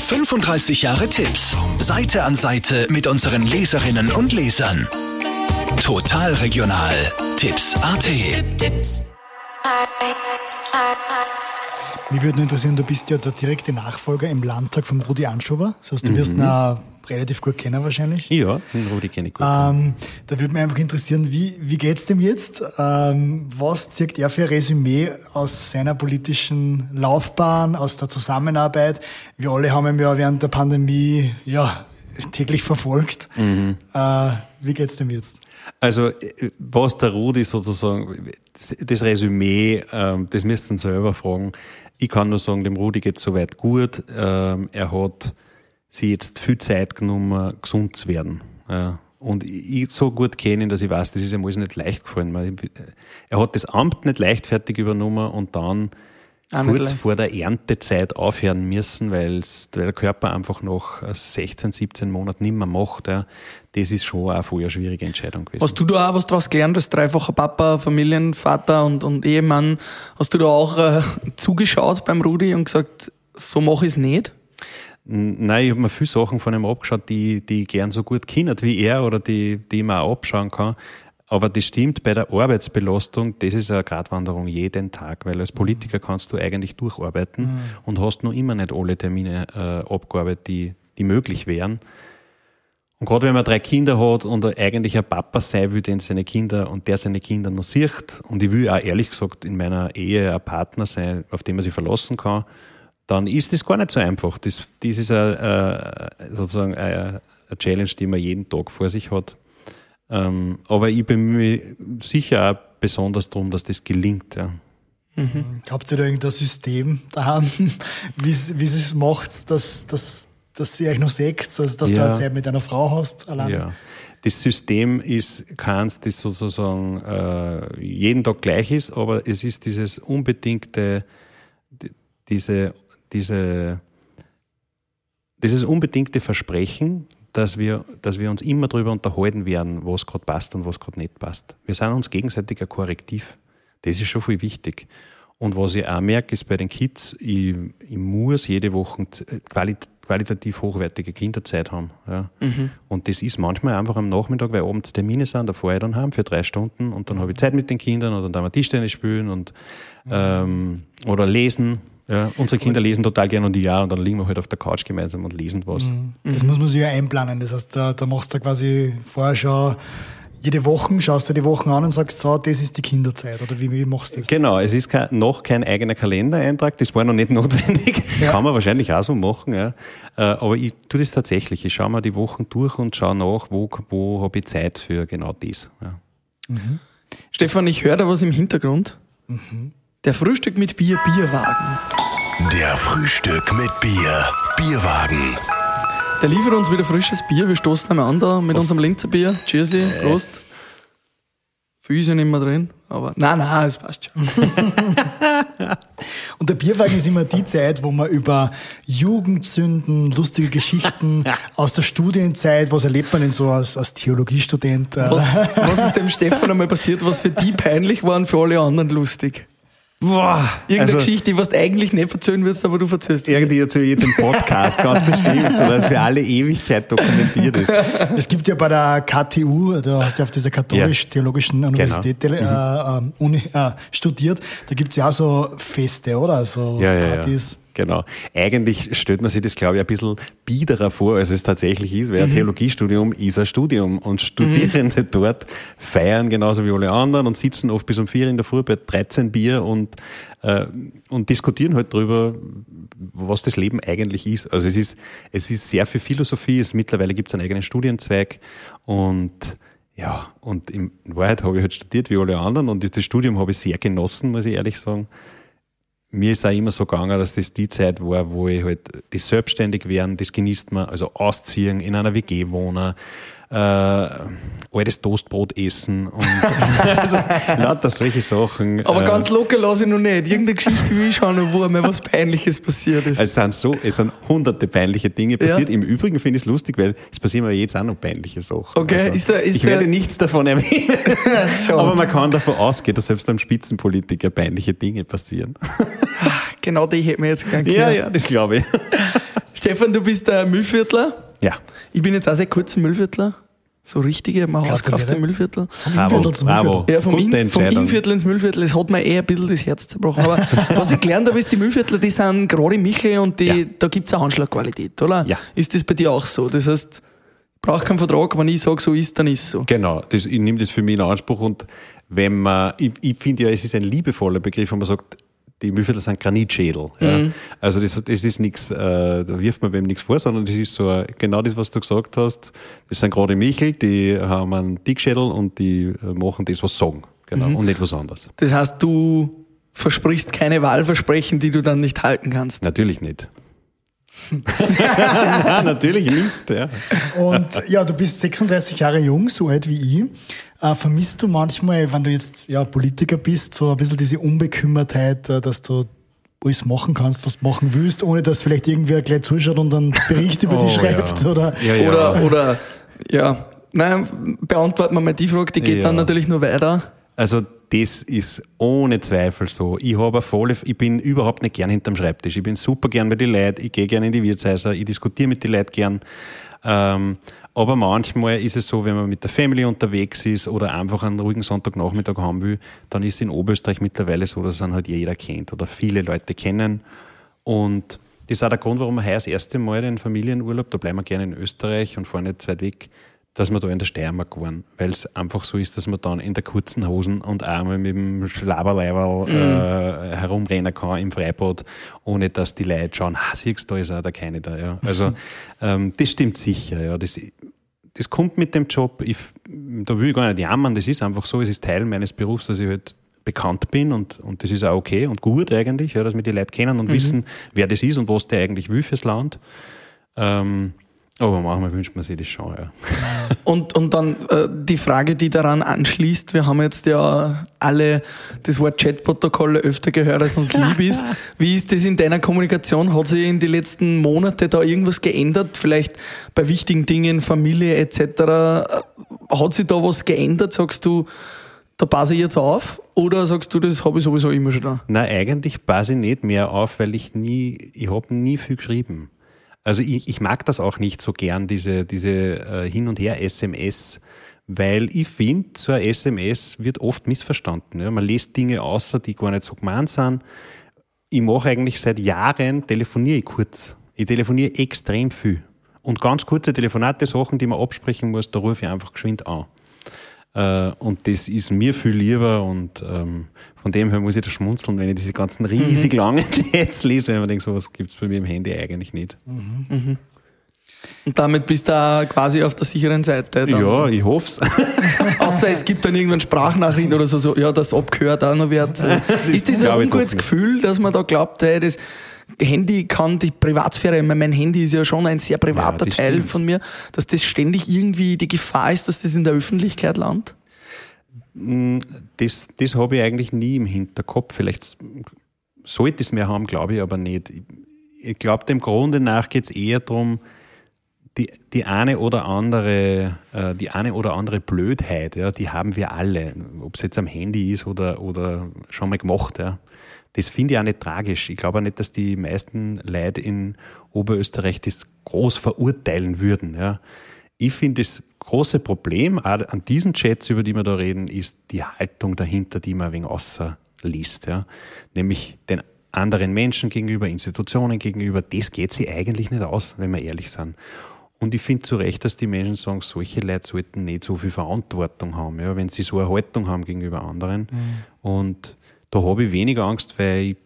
35 Jahre Tipps. Seite an Seite mit unseren Leserinnen und Lesern. Total regional. Tipps AT. Mich würde interessieren, du bist ja der direkte Nachfolger im Landtag von Rudi Anschober. Das heißt, du wirst mhm. ihn relativ gut kennen wahrscheinlich. Ja, den Rudi kenne ich gut. Ähm, da würde mich einfach interessieren, wie, wie geht's dem jetzt? Ähm, was zieht er für ein Resümee aus seiner politischen Laufbahn, aus der Zusammenarbeit? Wir alle haben ihn ja während der Pandemie ja, täglich verfolgt. Mhm. Äh, wie geht's dem jetzt? Also, was der Rudi sozusagen, das Resümee, ähm, das müsst ihr selber fragen. Ich kann nur sagen, dem Rudi geht soweit gut. Ähm, er hat sich jetzt viel Zeit genommen, gesund zu werden. Ja. Und ich so gut kenne ihn, dass ich weiß, das ist ihm alles nicht leicht gefallen. Er hat das Amt nicht leichtfertig übernommen und dann Auch kurz vor der Erntezeit aufhören müssen, weil der Körper einfach noch 16, 17 Monaten nicht mehr macht. Ja. Das ist schon eine vorher schwierige Entscheidung gewesen. Hast du da auch was draus gelernt als dreifacher Papa, Familienvater und, und Ehemann? Hast du da auch äh, zugeschaut beim Rudi und gesagt, so mache ich es nicht? Nein, ich habe mir viele Sachen von ihm abgeschaut, die, die ich gern so gut kennt wie er oder die, die ich mir auch abschauen kann. Aber das stimmt bei der Arbeitsbelastung, das ist eine Gratwanderung jeden Tag, weil als Politiker kannst du eigentlich durcharbeiten mhm. und hast noch immer nicht alle Termine äh, abgearbeitet, die, die möglich wären. Und gerade wenn man drei Kinder hat und eigentlich ein Papa sein will, den seine Kinder und der seine Kinder noch sieht, und ich will auch ehrlich gesagt in meiner Ehe ein Partner sein, auf den man sich verlassen kann, dann ist das gar nicht so einfach. Das, das ist eine, sozusagen eine, eine Challenge, die man jeden Tag vor sich hat. Ähm, aber ich bin mir sicher auch besonders darum, dass das gelingt. Ja. Mhm. Habt ihr da irgendein System daheim, *laughs* wie es macht, dass, dass, dass ihr euch noch seht, also dass ja. du Zeit mit einer Frau hast? Allein? Ja. Das System ist keins, das sozusagen äh, jeden Tag gleich ist, aber es ist dieses unbedingte, diese diese, dieses unbedingte Versprechen, dass wir, dass wir uns immer darüber unterhalten werden, was gerade passt und was gerade nicht passt. Wir sind uns gegenseitig ein Korrektiv. Das ist schon viel wichtig. Und was ich auch merke, ist bei den Kids, ich, ich muss jede Woche qualit qualitativ hochwertige Kinderzeit haben. Ja. Mhm. Und das ist manchmal einfach am Nachmittag, weil abends Termine sind, da fahre ich dann heim für drei Stunden und dann habe ich Zeit mit den Kindern oder dann wir Tischtennis spielen und ähm, oder lesen ja, unsere Kinder lesen total gerne und ja, und dann liegen wir halt auf der Couch gemeinsam und lesen was. Mhm. Das mhm. muss man sich ja einplanen. Das heißt, da, da machst du quasi vorher schon jede Woche, schaust du die Wochen an und sagst, so, das ist die Kinderzeit, oder wie, wie machst du das? Genau, es ist kein, noch kein eigener Kalendereintrag, das war noch nicht *laughs* notwendig. Ja. Kann man wahrscheinlich auch so machen, ja. Äh, aber ich tue das tatsächlich. Ich schaue mir die Wochen durch und schaue nach, wo, wo habe ich Zeit für genau das. Ja. Mhm. Stefan, ich höre da was im Hintergrund. Mhm. Der Frühstück mit Bier, Bierwagen. Der Frühstück mit Bier, Bierwagen. Der liefert uns wieder frisches Bier. Wir stoßen einmal an da mit Prost. unserem Linzer Bier. Cheersy, Prost. Füße nicht mehr drin, aber nein, nein, es passt schon. *laughs* und der Bierwagen ist immer die Zeit, wo man über Jugendsünden, lustige Geschichten *laughs* aus der Studienzeit, was erlebt man denn so als, als Theologiestudent? Was, was ist dem Stefan einmal passiert, was für die peinlich war und für alle anderen lustig? Boah, Irgendeine also, Geschichte, die du eigentlich nicht verzögern wirst, aber du verzögerst. Irgendwie erzähle ich jetzt im Podcast, ganz bestimmt, so dass für alle Ewigkeit dokumentiert ist. Es gibt ja bei der KTU, du hast ja auf dieser katholisch-theologischen genau. Universität genau. äh, Uni, äh, studiert, da gibt's ja auch so Feste, oder? So ja, ja, Partys. Genau. Eigentlich stellt man sich das, glaube ich, ein bisschen biederer vor, als es tatsächlich ist, weil ein Theologiestudium ist ein Studium und Studierende dort feiern genauso wie alle anderen und sitzen oft bis um vier in der Früh bei 13 Bier und, äh, und diskutieren halt drüber, was das Leben eigentlich ist. Also es ist, es ist sehr viel Philosophie, es mittlerweile gibt es einen eigenen Studienzweig und ja, und in Wahrheit habe ich halt studiert wie alle anderen und das Studium habe ich sehr genossen, muss ich ehrlich sagen mir ist auch immer so gegangen, dass das die Zeit war, wo ich halt das selbstständig werden, das genießt man, also ausziehen, in einer WG wohnen, äh, altes Toastbrot essen und *laughs* also, lauter solche Sachen. Aber äh, ganz locker lasse ich noch nicht. Irgendeine Geschichte will ich schauen, wo einmal was Peinliches passiert ist. es sind so, es sind hunderte peinliche Dinge passiert. Im Übrigen finde ich es lustig, weil es passieren mir jetzt auch noch peinliche Sachen. Also, Okay, ist der- ist ich der- werde nichts davon erwähnen. *laughs* Aber man kann davon ausgehen, dass selbst einem Spitzenpolitiker peinliche Dinge passieren. genau die hätten wir jetzt gern Ja, gehört. ja, das glaube ich. Stefan, du bist der Müllviertler. Ja. Ich bin jetzt auch seit kurzem Müllviertler. So richtige, mal Gratuliere. hauskaufte Müllviertel. Innviertel zum Innviertel. Ja, vom, In, vom Entscheidung. Innviertel ins Müllviertel, das hat mir eh ein bisschen das Herz zerbrochen. Aber *laughs* was ich gelernt habe, ist, die Müllviertler, die sind gerade Michel und die, Ja. da gibt's eine Handschlagqualität, oder? Ja. Ist das bei dir auch so? Das heißt, ich brauche keinen Vertrag, wenn ich sage, so ist, dann ist so. Genau, das, ich nehme das für mich in Anspruch und wenn man, ich, ich finde ja, es ist ein liebevoller Begriff, wenn man sagt, die Müllviertel sind Granitschädel. Ja. Also das, das ist nichts, äh, da wirft man beim nichts vor, sondern das ist so ein- genau das, was du gesagt hast. Das sind gerade Michel, die haben einen Dickschädel und die äh, machen das, was sie sagen. Genau, und nicht was anderes. Das heißt, du versprichst keine Wahlversprechen, die du dann nicht halten kannst. Natürlich nicht. *laughs* Nein, natürlich nicht. Ja. Und ja, du bist 36 Jahre jung, so alt wie ich. Äh, vermisst du manchmal, wenn du jetzt ja, Politiker bist, so ein bisschen diese Unbekümmertheit, äh, dass du alles machen kannst, was du machen willst, ohne dass vielleicht irgendwer gleich zuschaut und einen Bericht über dich Oh, schreibt? ja. Oder Ja, ja. Oder, oder, ja, nein, beantworten wir mal die Frage, die geht Ja. dann natürlich nur weiter. Also das ist ohne Zweifel so. Ich habe volle, ich bin überhaupt nicht gern hinterm Schreibtisch. Ich bin super gern bei den Leuten, ich gehe gern in die Wirtshäuser, ich diskutiere mit den Leuten gern. Ähm, aber manchmal ist es so, wenn man mit der Family unterwegs ist oder einfach einen ruhigen Sonntagnachmittag haben will, dann ist es in Oberösterreich mittlerweile so, dass ihn halt jeder kennt oder viele Leute kennen. Und das ist auch der Grund, warum wir heuer das erste Mal den Familienurlaub, da bleiben wir gerne in Österreich und fahren nicht weit weg, dass wir da in der Steiermark waren. Weil es einfach so ist, dass man dann in der kurzen Hosen und einmal mit dem Schlaberleiberl äh, herumrennen kann im Freibad, ohne dass die Leute schauen, ah, siehst du, da ist auch der keine da. Ja. Also *laughs* ähm, das stimmt sicher. Ja. Das, das kommt mit dem Job. Ich, da will ich gar nicht jammern, das ist einfach so, es ist Teil meines Berufs, dass ich halt bekannt bin und, und das ist auch okay und gut eigentlich, ja, dass wir die Leute kennen und wissen, wer das ist und was der eigentlich will fürs Land. Ähm, aber manchmal wünscht man sich das schon, ja. *laughs* Und, und dann äh, die Frage, die daran anschließt, wir haben jetzt ja alle das Wort Chatprotokolle öfter gehört, als uns lieb ist. Wie ist das in deiner Kommunikation? Hat sich in den letzten Monaten da irgendwas geändert? Vielleicht bei wichtigen Dingen, Familie etc. Äh, Hat sich da was geändert? Sagst du, da passe ich jetzt auf? Oder sagst du, das habe ich sowieso immer schon da? Nein, eigentlich passe ich nicht mehr auf, weil ich nie, ich habe nie viel geschrieben. Also ich, ich mag das auch nicht so gern, diese, diese äh, Hin- und Her-SMS, weil ich finde, so ein SMS wird oft missverstanden. Ja? Man lässt Dinge außer, die gar nicht so gemeint sind. Ich mache eigentlich seit Jahren, telefoniere ich kurz. Ich telefoniere extrem viel. Und ganz kurze Telefonate, Sachen, die man absprechen muss, da rufe ich einfach geschwind an. Äh, und das ist mir viel lieber und ähm, von dem her muss ich da schmunzeln, wenn ich diese ganzen riesig langen *laughs* Chats lese, wenn man denkt, sowas gibt's bei mir im Handy eigentlich nicht. Und damit bist du quasi auf der sicheren Seite. Dann. Ja, ich hoff's. *laughs* Außer es gibt dann irgendwann Sprachnachrichten oder so, so ja, das abgehört auch noch wird. *laughs* ist das ein ungutes. Gefühl, dass man da glaubt, hey, das Handy kann die Privatsphäre, mein Handy ist ja schon ein sehr privater Ja, Teil stimmt. von mir, dass das ständig irgendwie die Gefahr ist, dass das in der Öffentlichkeit landet? Das, das habe ich eigentlich nie im Hinterkopf. Vielleicht sollte ich es mehr haben, glaube ich, aber nicht. Ich, ich glaube, dem Grunde nach geht es eher darum, die, die eine oder andere, äh, die eine oder andere Blödheit, ja, die haben wir alle. Ob es jetzt am Handy ist oder, oder schon mal gemacht, ja. Das finde ich auch nicht tragisch. Ich glaube auch nicht, dass die meisten Leute in Oberösterreich das groß verurteilen würden, ja. Ich finde, das große Problem an diesen Chats, über die wir da reden, ist die Haltung dahinter, die man ein wenig außer liest. Ja? Nämlich den anderen Menschen gegenüber, Institutionen gegenüber, das geht sie eigentlich nicht aus, wenn wir ehrlich sind. Und ich finde zu Recht, dass die Menschen sagen, solche Leute sollten nicht so viel Verantwortung haben, ja, wenn sie so eine Haltung haben gegenüber anderen. Mhm. Und da habe ich weniger Angst, weil ich,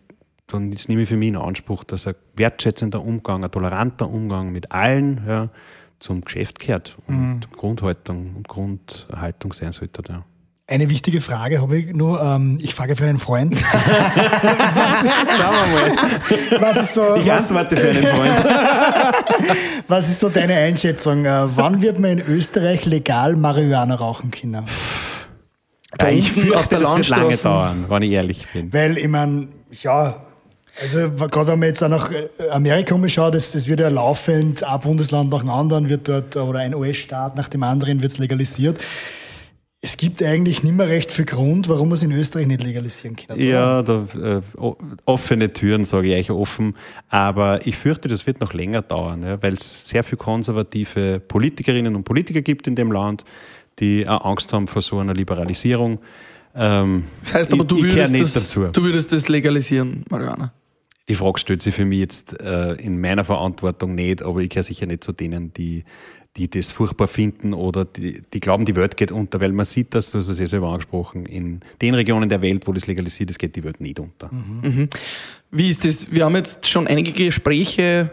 dann nehme ich für mich in Anspruch, dass ein wertschätzender Umgang, ein toleranter Umgang mit allen ja, zum Geschäft gehört und mhm. Grundhaltung und Grundhaltung sein sollte. Ja. Eine wichtige Frage habe ich nur. Ähm, ich frage für einen Freund. *laughs* was ist, Schauen wir mal. Was ist so, ich antworte für einen Freund. *laughs* was ist so deine Einschätzung? Äh, wann wird man in Österreich legal Marihuana rauchen können? Da ich fürchte, das wird lange dauern, wenn ich ehrlich bin. Weil, ich meine, ja, also gerade wenn man jetzt auch nach äh, Amerika umschaut, das, das wird ja laufend, ein Bundesland nach dem anderen wird dort, oder ein US-Staat nach dem anderen wird es legalisiert es gibt eigentlich nicht mehr recht viel Grund, warum man es in Österreich nicht legalisieren kann. Ja, da, äh, offene Türen, sage ich euch offen. Aber ich fürchte, das wird noch länger dauern, ja, weil es sehr viele konservative Politikerinnen und Politiker gibt in dem Land, die auch Angst haben vor so einer Liberalisierung. Ähm, das heißt aber, du, ich, würdest ich das, dazu. du würdest das legalisieren, Mariana? Die Frage stellt sich für mich jetzt äh, in meiner Verantwortung nicht, aber ich gehöre sicher nicht zu denen, die die das furchtbar finden oder die, die glauben, die Welt geht unter, weil man sieht das, du hast es ja selber angesprochen, in den Regionen der Welt, wo das legalisiert ist, geht die Welt nicht unter. Mhm. Mhm. Wie ist das? Wir haben jetzt schon einige Gespräche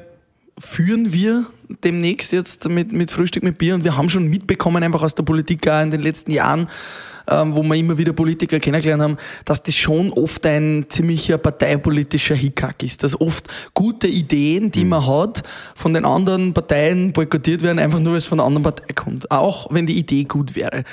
führen wir demnächst jetzt mit, mit Frühstück mit Bier und wir haben schon mitbekommen, einfach aus der Politik auch in den letzten Jahren, ähm, wo wir immer wieder Politiker kennengelernt haben, dass das schon oft ein ziemlicher parteipolitischer Hickhack ist. Dass oft gute Ideen, die mhm. man hat, von den anderen Parteien boykottiert werden, einfach nur, weil es von der anderen Partei kommt. Auch wenn die Idee gut wäre.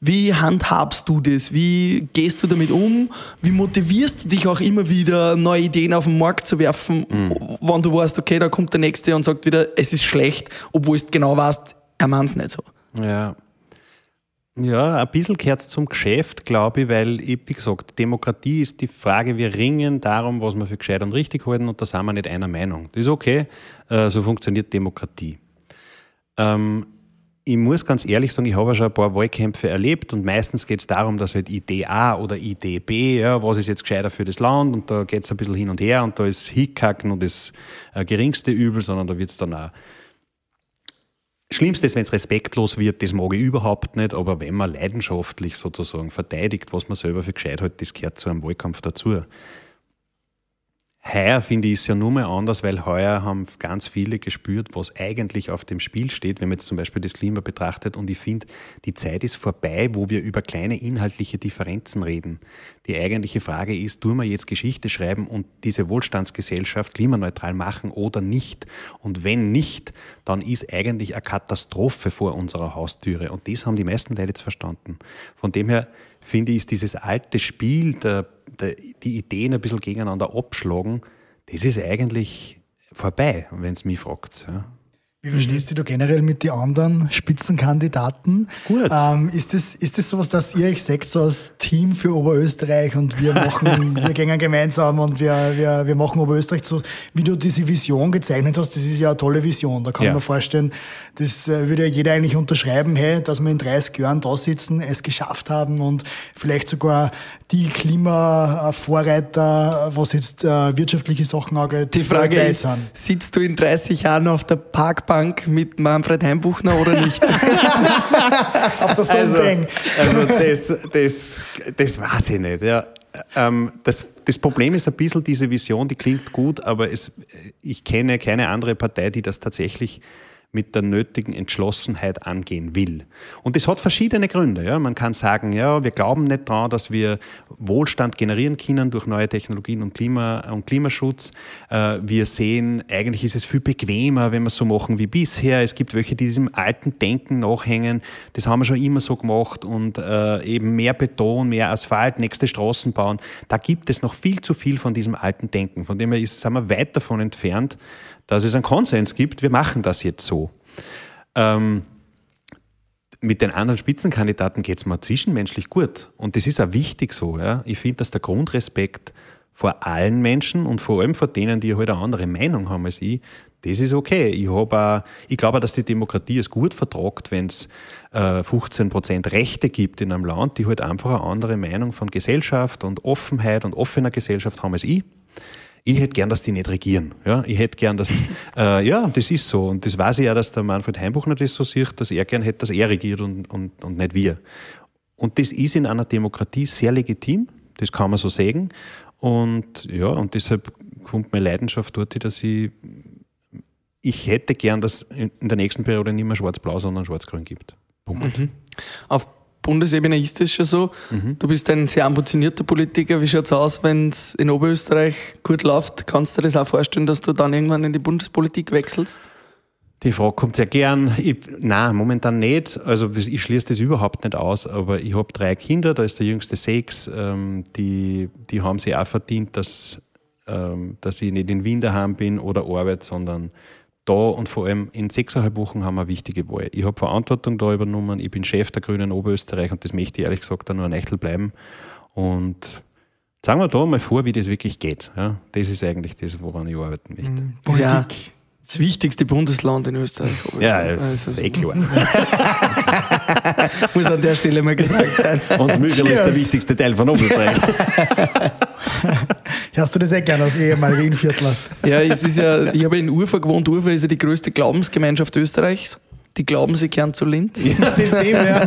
Wie handhabst du das? Wie gehst du damit um? Wie motivierst du dich auch immer wieder, neue Ideen auf den Markt zu werfen, mhm. wenn du weißt, okay, da kommt der Nächste und sagt wieder, es ist schlecht, obwohl du genau weißt, er meint es nicht so. Ja, ja, ein bisschen gehört zum Geschäft, glaube ich, weil, ich, wie gesagt, Demokratie ist die Frage, wir ringen darum, was wir für gescheit und richtig halten und da sind wir nicht einer Meinung. Das ist okay, äh, so funktioniert Demokratie. Ähm, ich muss ganz ehrlich sagen, ich habe schon ein paar Wahlkämpfe erlebt und meistens geht es darum, dass halt Idee A oder Idee B, ja, was ist jetzt gescheiter für das Land und da geht es ein bisschen hin und her und da ist Hickhacken und das äh, geringste Übel, sondern da wird es dann auch Schlimmste ist, wenn es respektlos wird, das mag ich überhaupt nicht, aber wenn man leidenschaftlich sozusagen verteidigt, was man selber für gescheit hat, das gehört zu einem Wahlkampf dazu. Heuer finde ich es ja nur mal anders, weil heuer haben ganz viele gespürt, was eigentlich auf dem Spiel steht, wenn man jetzt zum Beispiel das Klima betrachtet. Und ich finde, die Zeit ist vorbei, wo wir über kleine inhaltliche Differenzen reden. Die eigentliche Frage ist, tun wir jetzt Geschichte schreiben und diese Wohlstandsgesellschaft klimaneutral machen oder nicht? Und wenn nicht, dann ist eigentlich eine Katastrophe vor unserer Haustüre. Und das haben die meisten Leute jetzt verstanden. Von dem her finde ich, ist dieses alte Spiel, der, der, die Ideen ein bisschen gegeneinander abschlagen, das ist eigentlich vorbei, wenn es mich fragt. Ja. Wie verstehst mhm. du generell mit den anderen Spitzenkandidaten? Gut. Ähm, ist, das, ist das sowas, dass ihr euch seht, so als Team für Oberösterreich und wir machen, *laughs* wir gehen gemeinsam und wir, wir, wir machen Oberösterreich so, wie du diese Vision gezeichnet hast, das ist ja eine tolle Vision. Da kann ja. man vorstellen, das äh, würde ja jeder eigentlich unterschreiben, hey, dass wir in 30 Jahren da sitzen, es geschafft haben und vielleicht sogar die Klimavorreiter, was jetzt äh, wirtschaftliche Sachen angeht, die Frage ist, sind. sitzt du in 30 Jahren auf der Parkbank Bank mit Manfred Heimbuchner oder nicht? *laughs* Auf der Sonnenbank. Also, also das, das, das weiß ich nicht. Ja. Ähm, das, das Problem ist ein bisschen diese Vision, die klingt gut, aber es, ich kenne keine andere Partei, die das tatsächlich mit der nötigen Entschlossenheit angehen will. Und das hat verschiedene Gründe. Ja. Man kann sagen, ja, wir glauben nicht daran, dass wir Wohlstand generieren können durch neue Technologien und, Klima, und Klimaschutz. Äh, wir sehen, eigentlich ist es viel bequemer, wenn wir es so machen wie bisher. Es gibt welche, die diesem alten Denken nachhängen. Das haben wir schon immer so gemacht und äh, eben mehr Beton, mehr Asphalt, nächste Straßen bauen. Da gibt es noch viel zu viel von diesem alten Denken. Von dem her ist, sind wir weit davon entfernt, dass es einen Konsens gibt, wir machen das jetzt so. Ähm, mit den anderen Spitzenkandidaten geht es mir zwischenmenschlich gut. Und das ist auch wichtig so. Ja. Ich finde, dass der Grundrespekt vor allen Menschen und vor allem vor denen, die halt eine andere Meinung haben als ich, das ist okay. Ich, auch, ich glaube auch, dass die Demokratie es gut vertragt, wenn es äh, 15 Prozent Rechte gibt in einem Land, die halt einfach eine andere Meinung von Gesellschaft und Offenheit und offener Gesellschaft haben als ich. Ich hätte gern, dass die nicht regieren. Ja, ich hätte gern, dass, *laughs* äh, ja, das ist so. Und das weiß ich ja, dass der Manfred Heimbuchner das so sieht, dass er gern hätte, dass er regiert und, und, und nicht wir. Und das ist in einer Demokratie sehr legitim. Das kann man so sagen. Und ja, und deshalb kommt meine Leidenschaft dort, dass ich, ich hätte gern, dass in der nächsten Periode nicht mehr schwarz-blau, sondern schwarz-grün gibt. Punkt. Mhm. Auf Bundesebene ist es schon so. Mhm. Du bist ein sehr ambitionierter Politiker. Wie schaut es aus, wenn es in Oberösterreich gut läuft? Kannst du dir das auch vorstellen, dass du dann irgendwann in die Bundespolitik wechselst? Die Frage kommt sehr gern. Ich, nein, momentan nicht. Also ich schließe das überhaupt nicht aus, aber ich habe drei Kinder, da ist der jüngste sechs. Ähm, die, die haben sich auch verdient, dass, ähm, dass ich nicht in Wien daheim bin oder arbeite, sondern da und vor allem in sechseinhalb Wochen haben wir eine wichtige Wahl. Ich habe Verantwortung da übernommen, ich bin Chef der Grünen Oberösterreich und das möchte ich ehrlich gesagt auch nur ein Echtel bleiben. Und sagen wir da mal vor, wie das wirklich geht. Ja, das ist eigentlich das, woran ich arbeiten möchte. Mhm. Politik. Ja, das wichtigste Bundesland in Österreich. Ja, das ist eh klar. *laughs* Muss an der Stelle mal gesagt sein. Und Mügel ist der wichtigste Teil von Oberösterreich. *laughs* Hörst du das eh gerne als ehemaliger Innviertler? *laughs* Ja, es ist ja, ich habe in Urfa gewohnt. Urfa ist ja die größte Glaubensgemeinschaft Österreichs. Die glauben, sie kehren zu Linz. Ja, das stimmt, ja. *laughs*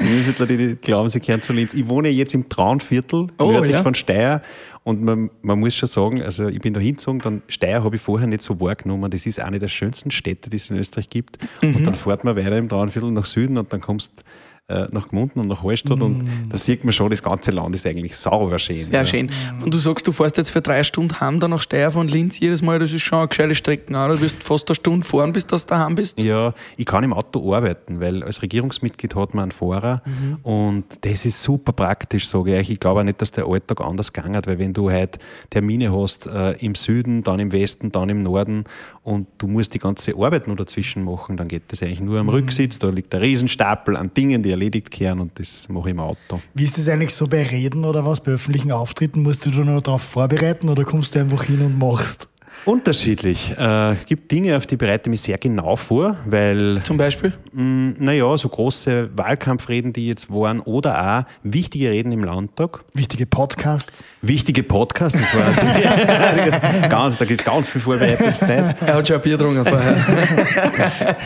die Innviertler, die glauben, sie kehren zu Linz. Ich wohne jetzt im Traunviertel, oh, nördlich ja. von Steyr. Und man, man muss schon sagen, also ich bin da hingezogen, dann Steyr habe ich vorher nicht so wahrgenommen. Das ist eine der schönsten Städte, die es in Österreich gibt. Mhm. Und dann fährt man weiter im Traunviertel nach Süden und dann kommst äh, nach Gmunden und nach Hallstatt mm. und da sieht man schon, das ganze Land ist eigentlich sauber schön. Sehr ja. schön. Und du sagst, du fährst jetzt für drei Stunden heim, dann nach Steyr von Linz jedes Mal, das ist schon eine gescheite Strecke, oder? Du wirst fast eine Stunde fahren, bis du daheim bist. Ja, ich kann im Auto arbeiten, weil als Regierungsmitglied hat man einen Fahrer mhm. und das ist super praktisch, sage ich. Ich glaube auch nicht, dass der Alltag anders gegangen hat, weil wenn du halt Termine hast äh, im Süden, dann im Westen, dann im Norden und du musst die ganze Arbeit nur dazwischen machen, dann geht das eigentlich nur am mhm. Rücksitz, da liegt ein Riesenstapel an Dingen, die erledigt kehren und das mache ich im Auto. Wie ist das eigentlich so bei Reden oder was, bei öffentlichen Auftritten? Musst du da noch darauf vorbereiten oder kommst du einfach hin und machst? Unterschiedlich. Äh, es gibt Dinge, auf die bereite ich mich sehr genau vor, weil. Zum Beispiel? Mm, naja, so große Wahlkampfreden, die jetzt waren, oder auch wichtige Reden im Landtag. Wichtige Podcasts. Wichtige Podcasts, das war *laughs* ganz, da gibt es ganz viel Vorbereitungszeit. Er hat schon ein Bier getrunken vorher.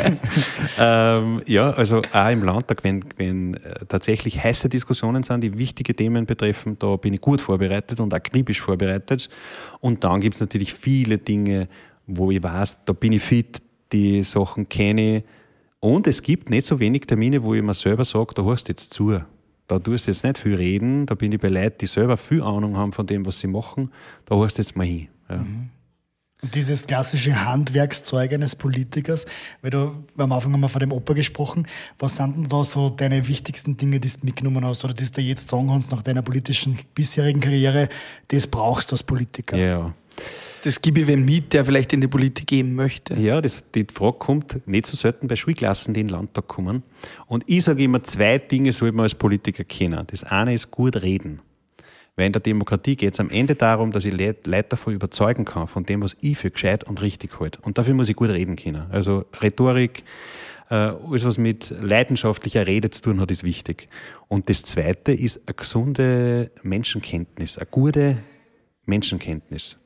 *laughs* ähm, ja, also auch im Landtag, wenn, wenn äh, tatsächlich heiße Diskussionen sind, die wichtige Themen betreffen, da bin ich gut vorbereitet und akribisch vorbereitet. Und dann gibt es natürlich viele Dinge, wo ich weiß, da bin ich fit, die Sachen kenne ich. Und es gibt nicht so wenig Termine, wo ich mir selber sage, da hörst du jetzt zu. Da tust du jetzt nicht viel reden, da bin ich bei Leuten, die selber viel Ahnung haben von dem, was sie machen, da hörst du jetzt mal hin. Ja. Mhm. Und dieses klassische Handwerkszeug eines Politikers, weil du am Anfang haben wir von dem Opa gesprochen, was sind denn da so deine wichtigsten Dinge, die du mitgenommen hast oder die du jetzt sagen kannst nach deiner politischen bisherigen Karriere, das brauchst du als Politiker? Ja. Das gebe ich wem mit, der vielleicht in die Politik gehen möchte. Ja, das, die Frage kommt nicht so selten bei Schulklassen, die in den Landtag kommen. Und ich sage immer, zwei Dinge sollte man als Politiker kennen. Das eine ist gut reden. Weil in der Demokratie geht es am Ende darum, dass ich Leute davon überzeugen kann, von dem, was ich für gescheit und richtig halte. Und dafür muss ich gut reden können. Also Rhetorik, äh, alles, was mit leidenschaftlicher Rede zu tun hat, ist wichtig. Und das Zweite ist eine gesunde Menschenkenntnis, eine gute Menschenkenntnis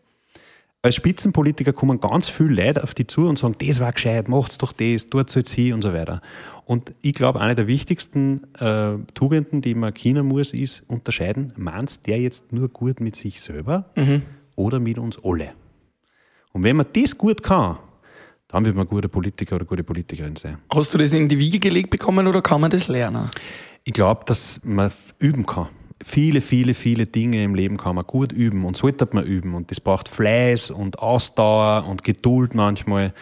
als Spitzenpolitiker kommen ganz viele Leute auf die zu und sagen, das war gescheit, macht's doch das, dort soll's hin und so weiter. Und ich glaube, eine der wichtigsten äh, Tugenden, die man kennen muss, ist unterscheiden, meinst der jetzt nur gut mit sich selber mhm. oder mit uns alle? Und wenn man das gut kann, dann wird man ein guter Politiker oder gute Politikerin sein. Hast du das in die Wiege gelegt bekommen oder kann man das lernen? Ich glaube, dass man üben kann viele, viele, viele Dinge im Leben kann man gut üben und sollte man üben. Und das braucht Fleiß und Ausdauer und Geduld manchmal.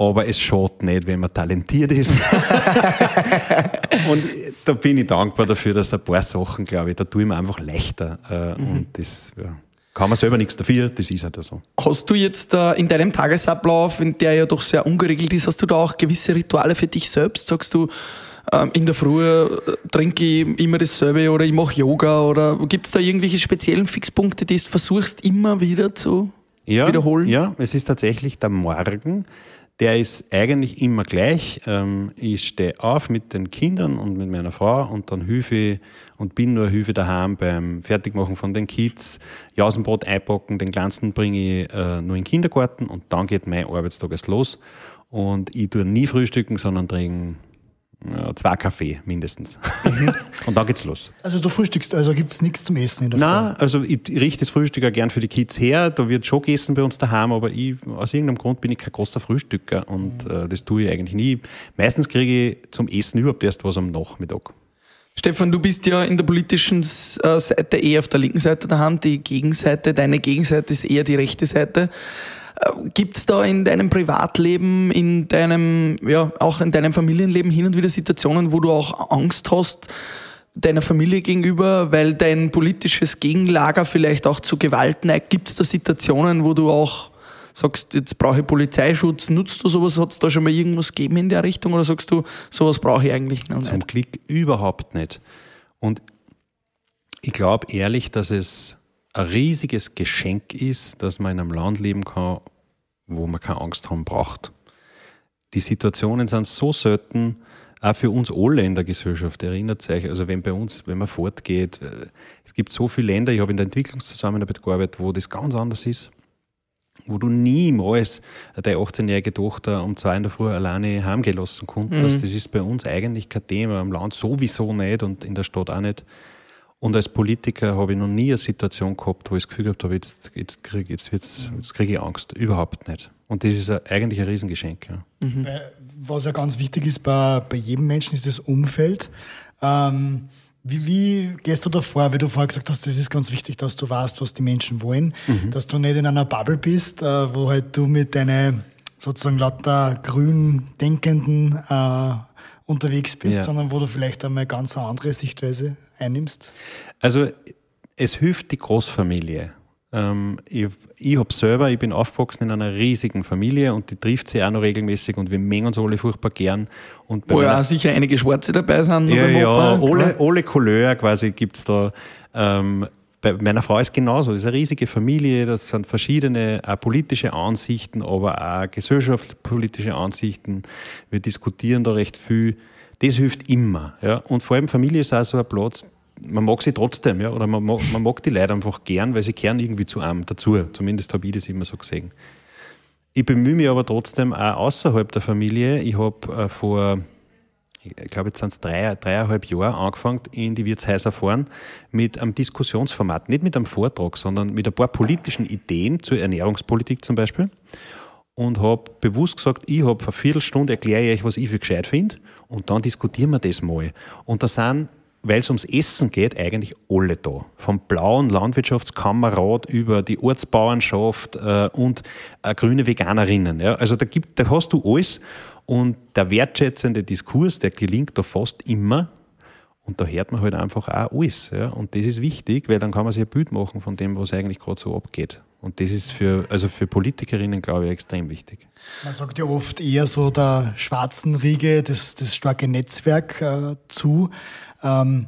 Aber es schaut nicht, wenn man talentiert ist. *laughs* und da bin ich dankbar dafür, dass ein paar Sachen, glaube ich, da tue ich mir einfach leichter. Äh, mhm. Und das ja, kann man selber nichts dafür, das ist halt so. Hast du jetzt äh, in deinem Tagesablauf, in der ja doch sehr ungeregelt ist, hast du da auch gewisse Rituale für dich selbst? Sagst du, in der Früh äh, trinke ich immer dasselbe oder ich mache Yoga oder gibt es da irgendwelche speziellen Fixpunkte, die du versuchst immer wieder zu ja, wiederholen? Ja, es ist tatsächlich der Morgen, der ist eigentlich immer gleich. Ähm, ich stehe auf mit den Kindern und mit meiner Frau und dann hilfe und bin nur Hilfe daheim beim Fertigmachen von den Kids, Jausenbrot einpacken, den Kleinsten bringe ich äh, nur in den Kindergarten und dann geht mein Arbeitstag erst los. Und ich tue nie frühstücken, sondern trinke zwei Kaffee mindestens. *laughs* und dann geht's los. Also du frühstückst, also gibt es nichts zum Essen in der Nein, also ich, ich richte das Frühstück auch gern für die Kids her. Da wird schon gegessen bei uns daheim, aber ich, aus irgendeinem Grund bin ich kein großer Frühstücker und Mhm. äh, das tue ich eigentlich nie. Meistens kriege ich zum Essen überhaupt erst was am Nachmittag. Stefan, du bist ja in der politischen äh, Seite eher auf der linken Seite daheim. Die Gegenseite, deine Gegenseite ist eher die rechte Seite. Gibt es da in deinem Privatleben, in deinem, ja, auch in deinem Familienleben hin und wieder Situationen, wo du auch Angst hast, deiner Familie gegenüber, weil dein politisches Gegenlager vielleicht auch zu Gewalt neigt? Gibt es da Situationen, wo du auch sagst, jetzt brauche ich Polizeischutz? Nutzt du sowas? Hat es da schon mal irgendwas gegeben in der Richtung? Oder sagst du, sowas brauche ich eigentlich noch Zum nicht? Glück überhaupt nicht. Und ich glaube ehrlich, dass es ein riesiges Geschenk ist, dass man in einem Land leben kann, wo man keine Angst haben braucht. Die Situationen sind so selten, auch für uns alle in der Gesellschaft. Erinnert euch, also wenn bei uns, wenn man fortgeht, äh, es gibt so viele Länder, ich habe in der Entwicklungszusammenarbeit gearbeitet, wo das ganz anders ist wo du niemals deine 18-jährige Tochter um zwei in der Früh alleine heimgelassen konntest. Das ist bei uns eigentlich kein Thema, im Land sowieso nicht und in der Stadt auch nicht. Und als Politiker habe ich noch nie eine Situation gehabt, wo ich das Gefühl gehabt habe, jetzt, jetzt kriege jetzt, wird's- jetzt krieg ich Angst. Überhaupt nicht. Und das ist eigentlich ein Riesengeschenk. Ja. Weil, Was ja ganz wichtig ist bei, bei jedem Menschen, ist das Umfeld. Ähm, wie, wie gehst du da vor, weil du vorher gesagt hast, das ist ganz wichtig, dass du weißt, was die Menschen wollen, dass du nicht in einer Bubble bist, äh, wo halt du mit deinen sozusagen lauter grün Denkenden äh, unterwegs bist, Ja. sondern wo du vielleicht einmal ganz eine andere Sichtweise einnimmst. Also es hilft die Großfamilie. Ähm, ich ich habe selber, ich bin aufgewachsen in einer riesigen Familie und die trifft sich auch noch regelmäßig und wir mengen uns alle furchtbar gern. Und bei Wo ja auch sicher einige Schwarze dabei sind. ja, ja, Opa, alle, alle Couleur quasi gibt's da. Ähm, bei meiner Frau ist genauso. Das ist eine riesige Familie, das sind verschiedene auch politische Ansichten, aber auch gesellschaftspolitische Ansichten. Wir diskutieren da recht viel. Das hilft immer. Ja? Und vor allem Familie ist auch so ein Platz, man mag sie trotzdem, ja, oder man mag, man mag die Leute einfach gern, weil sie kehren irgendwie zu einem dazu. Zumindest habe ich das immer so gesehen. Ich bemühe mich aber trotzdem auch außerhalb der Familie. Ich habe äh, vor ich glaube, jetzt sind es drei, dreieinhalb Jahre angefangen, in die Wirtshäuser fahren, mit einem Diskussionsformat. Nicht mit einem Vortrag, sondern mit ein paar politischen Ideen zur Ernährungspolitik zum Beispiel. Und habe bewusst gesagt, ich habe eine Viertelstunde, erkläre ich euch, was ich für gescheit finde, und dann diskutieren wir das mal. Und da sind, weil es ums Essen geht, eigentlich alle da. Vom blauen Landwirtschaftskammerrat über die Ortsbauernschaft äh, und äh, grüne Veganerinnen. Ja. Also da, gibt, da hast du alles. Und der wertschätzende Diskurs, der gelingt da fast immer. Und da hört man halt einfach auch alles. Ja? Und das ist wichtig, weil dann kann man sich ein Bild machen von dem, was eigentlich gerade so abgeht. Und das ist für, also für Politikerinnen, glaube ich, extrem wichtig. Man sagt ja oft eher so der schwarzen Riege, das, das starke Netzwerk äh, zu. Ähm,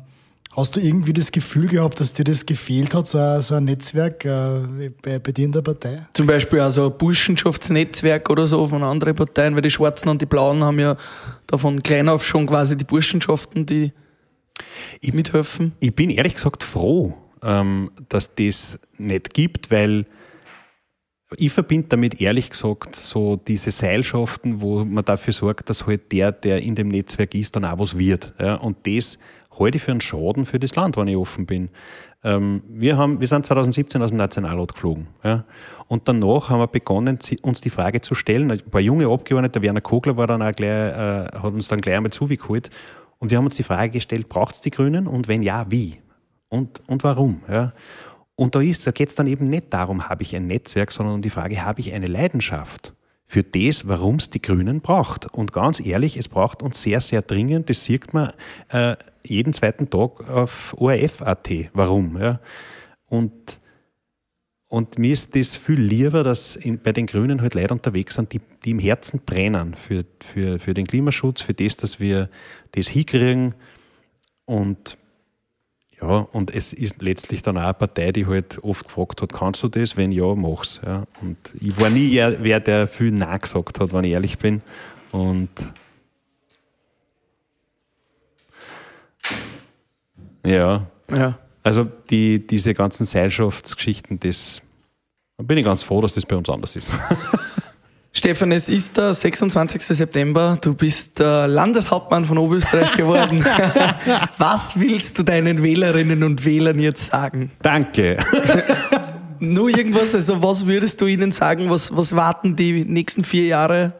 hast du irgendwie das Gefühl gehabt, dass dir das gefehlt hat, so ein, so ein Netzwerk äh, bei, bei dir in der Partei? Zum Beispiel also ein Burschenschaftsnetzwerk oder so von anderen Parteien, weil die Schwarzen und die Blauen haben ja da von klein auf schon quasi die Burschenschaften, die Ich- mithelfen. Ich bin ehrlich gesagt froh, ähm, dass das nicht gibt, weil ich verbinde damit ehrlich gesagt so diese Seilschaften, wo man dafür sorgt, dass halt der, der in dem Netzwerk ist, dann auch was wird. Ja? Und das halte ich für einen Schaden für das Land, wenn ich offen bin. Ähm, wir, haben, wir sind 2017 aus dem Nationalrat geflogen. Ja? Und danach haben wir begonnen, uns die Frage zu stellen. Ein paar junge Abgeordnete, Werner Kogler war dann auch gleich, äh, hat uns dann gleich einmal zugeholt. Und wir haben uns die Frage gestellt, braucht es die Grünen? Und wenn ja, wie? Und, und warum? Ja? Und da, da geht es dann eben nicht darum, habe ich ein Netzwerk, sondern um die Frage, habe ich eine Leidenschaft für das, warum es die Grünen braucht. Und ganz ehrlich, es braucht uns sehr, sehr dringend, das sieht man äh, jeden zweiten Tag auf ORF.at. Warum? Ja? Und, und mir ist das viel lieber, dass in, bei den Grünen halt Leute unterwegs sind, die, die im Herzen brennen für, für, für den Klimaschutz, für das, dass wir das hinkriegen. Und ja, und es ist letztlich dann auch eine Partei, die halt oft gefragt hat, kannst du das? Wenn ja, mach's. Ja. Und ich war nie wer, der viel Nein gesagt hat, wenn ich ehrlich bin. Und ja, Ja. also die, diese ganzen Seilschaftsgeschichten, das da bin ich ganz froh, dass das bei uns anders ist. *laughs* Stefan, es ist der 26. September. Du bist der Landeshauptmann von Oberösterreich geworden. *laughs* Was willst du deinen Wählerinnen und Wählern jetzt sagen? Danke. *laughs* Nur irgendwas, also was würdest du ihnen sagen? Was, was warten die nächsten vier Jahre?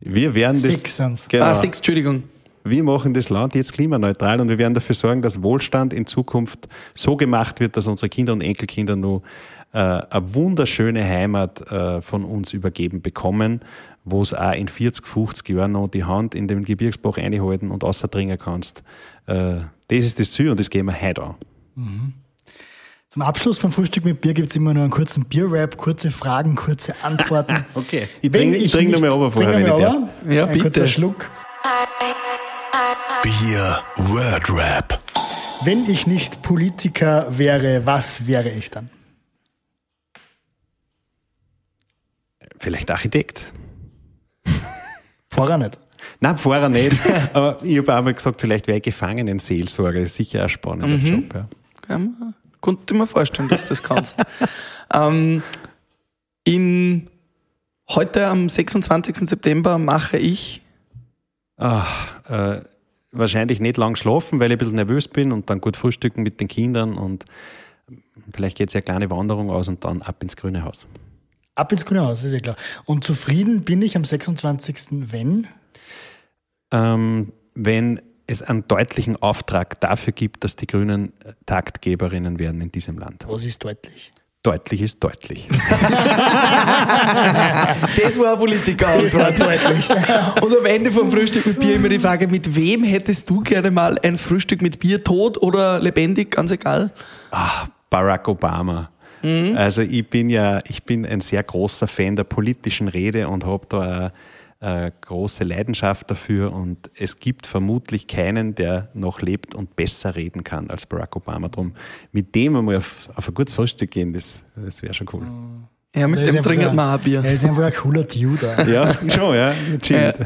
Wir werden das. Sechs sind's. Genau. Ah, sechs, Entschuldigung. Wir machen das Land jetzt klimaneutral und wir werden dafür sorgen, dass Wohlstand in Zukunft so gemacht wird, dass unsere Kinder und Enkelkinder nur äh, eine wunderschöne Heimat äh, von uns übergeben bekommen, wo es auch in 40, 50 Jahren noch die Hand in den Gebirgsbach einhalten und außerdringen kannst. Äh, das ist das Ziel und das gehen wir heute an. Zum Abschluss vom Frühstück mit Bier gibt es immer nur einen kurzen Bierrap, kurze Fragen, kurze Antworten. *laughs* Okay. Ich trinke ich trink noch nicht- mal runter vorher, wenn ich darf. Ja, Ein bitte. kurzer Schluck. Bier Word Rap. Wenn ich nicht Politiker wäre, was wäre ich dann? Vielleicht Architekt. *laughs* Vorher nicht. Nein, vorher nicht. *laughs* Aber ich habe einmal gesagt, vielleicht wäre ich Gefangenenseelsorger. Das ist sicher ein spannender Job. Ja. Kann man, konnte ich mir vorstellen, dass du das kannst. *laughs* ähm, in, heute am 26. September mache ich Äh, wahrscheinlich nicht lang schlafen, weil ich ein bisschen nervös bin und dann gut frühstücken mit den Kindern und vielleicht geht es ja eine kleine Wanderung aus und dann ab ins grüne Haus. Ab ins grüne Haus, ist ja klar. Und zufrieden bin ich am 26. wenn? Ähm, wenn es einen deutlichen Auftrag dafür gibt, dass die Grünen äh, Taktgeberinnen werden in diesem Land. Was ist deutlich? Deutlich ist deutlich. *laughs* Das war eine Politiker. Das war deutlich. *laughs* Und am Ende vom Frühstück mit Bier immer die Frage, mit wem hättest du gerne mal ein Frühstück mit Bier, tot oder lebendig, ganz egal? Barack Obama. Also ich bin ja, ich bin ein sehr großer Fan der politischen Rede und habe da eine, eine große Leidenschaft dafür und es gibt vermutlich keinen, der noch lebt und besser reden kann als Barack Obama. Drum mit dem einmal auf, auf ein gutes Frühstück gehen, das, das wäre schon cool. Ja, mit Der dem trinkt ein- man auch Bier. Er ist einfach ein cooler Dude. Ja, schon, ja. Chillt.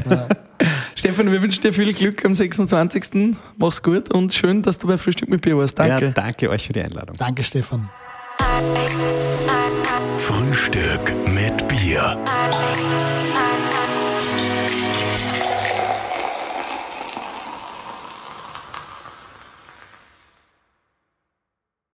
Stefan, wir wünschen dir viel Glück am 26. Mach's gut und schön, dass du bei Frühstück mit Bier warst. Danke. Ja, danke euch für die Einladung. Danke, Stefan. Frühstück mit Bier.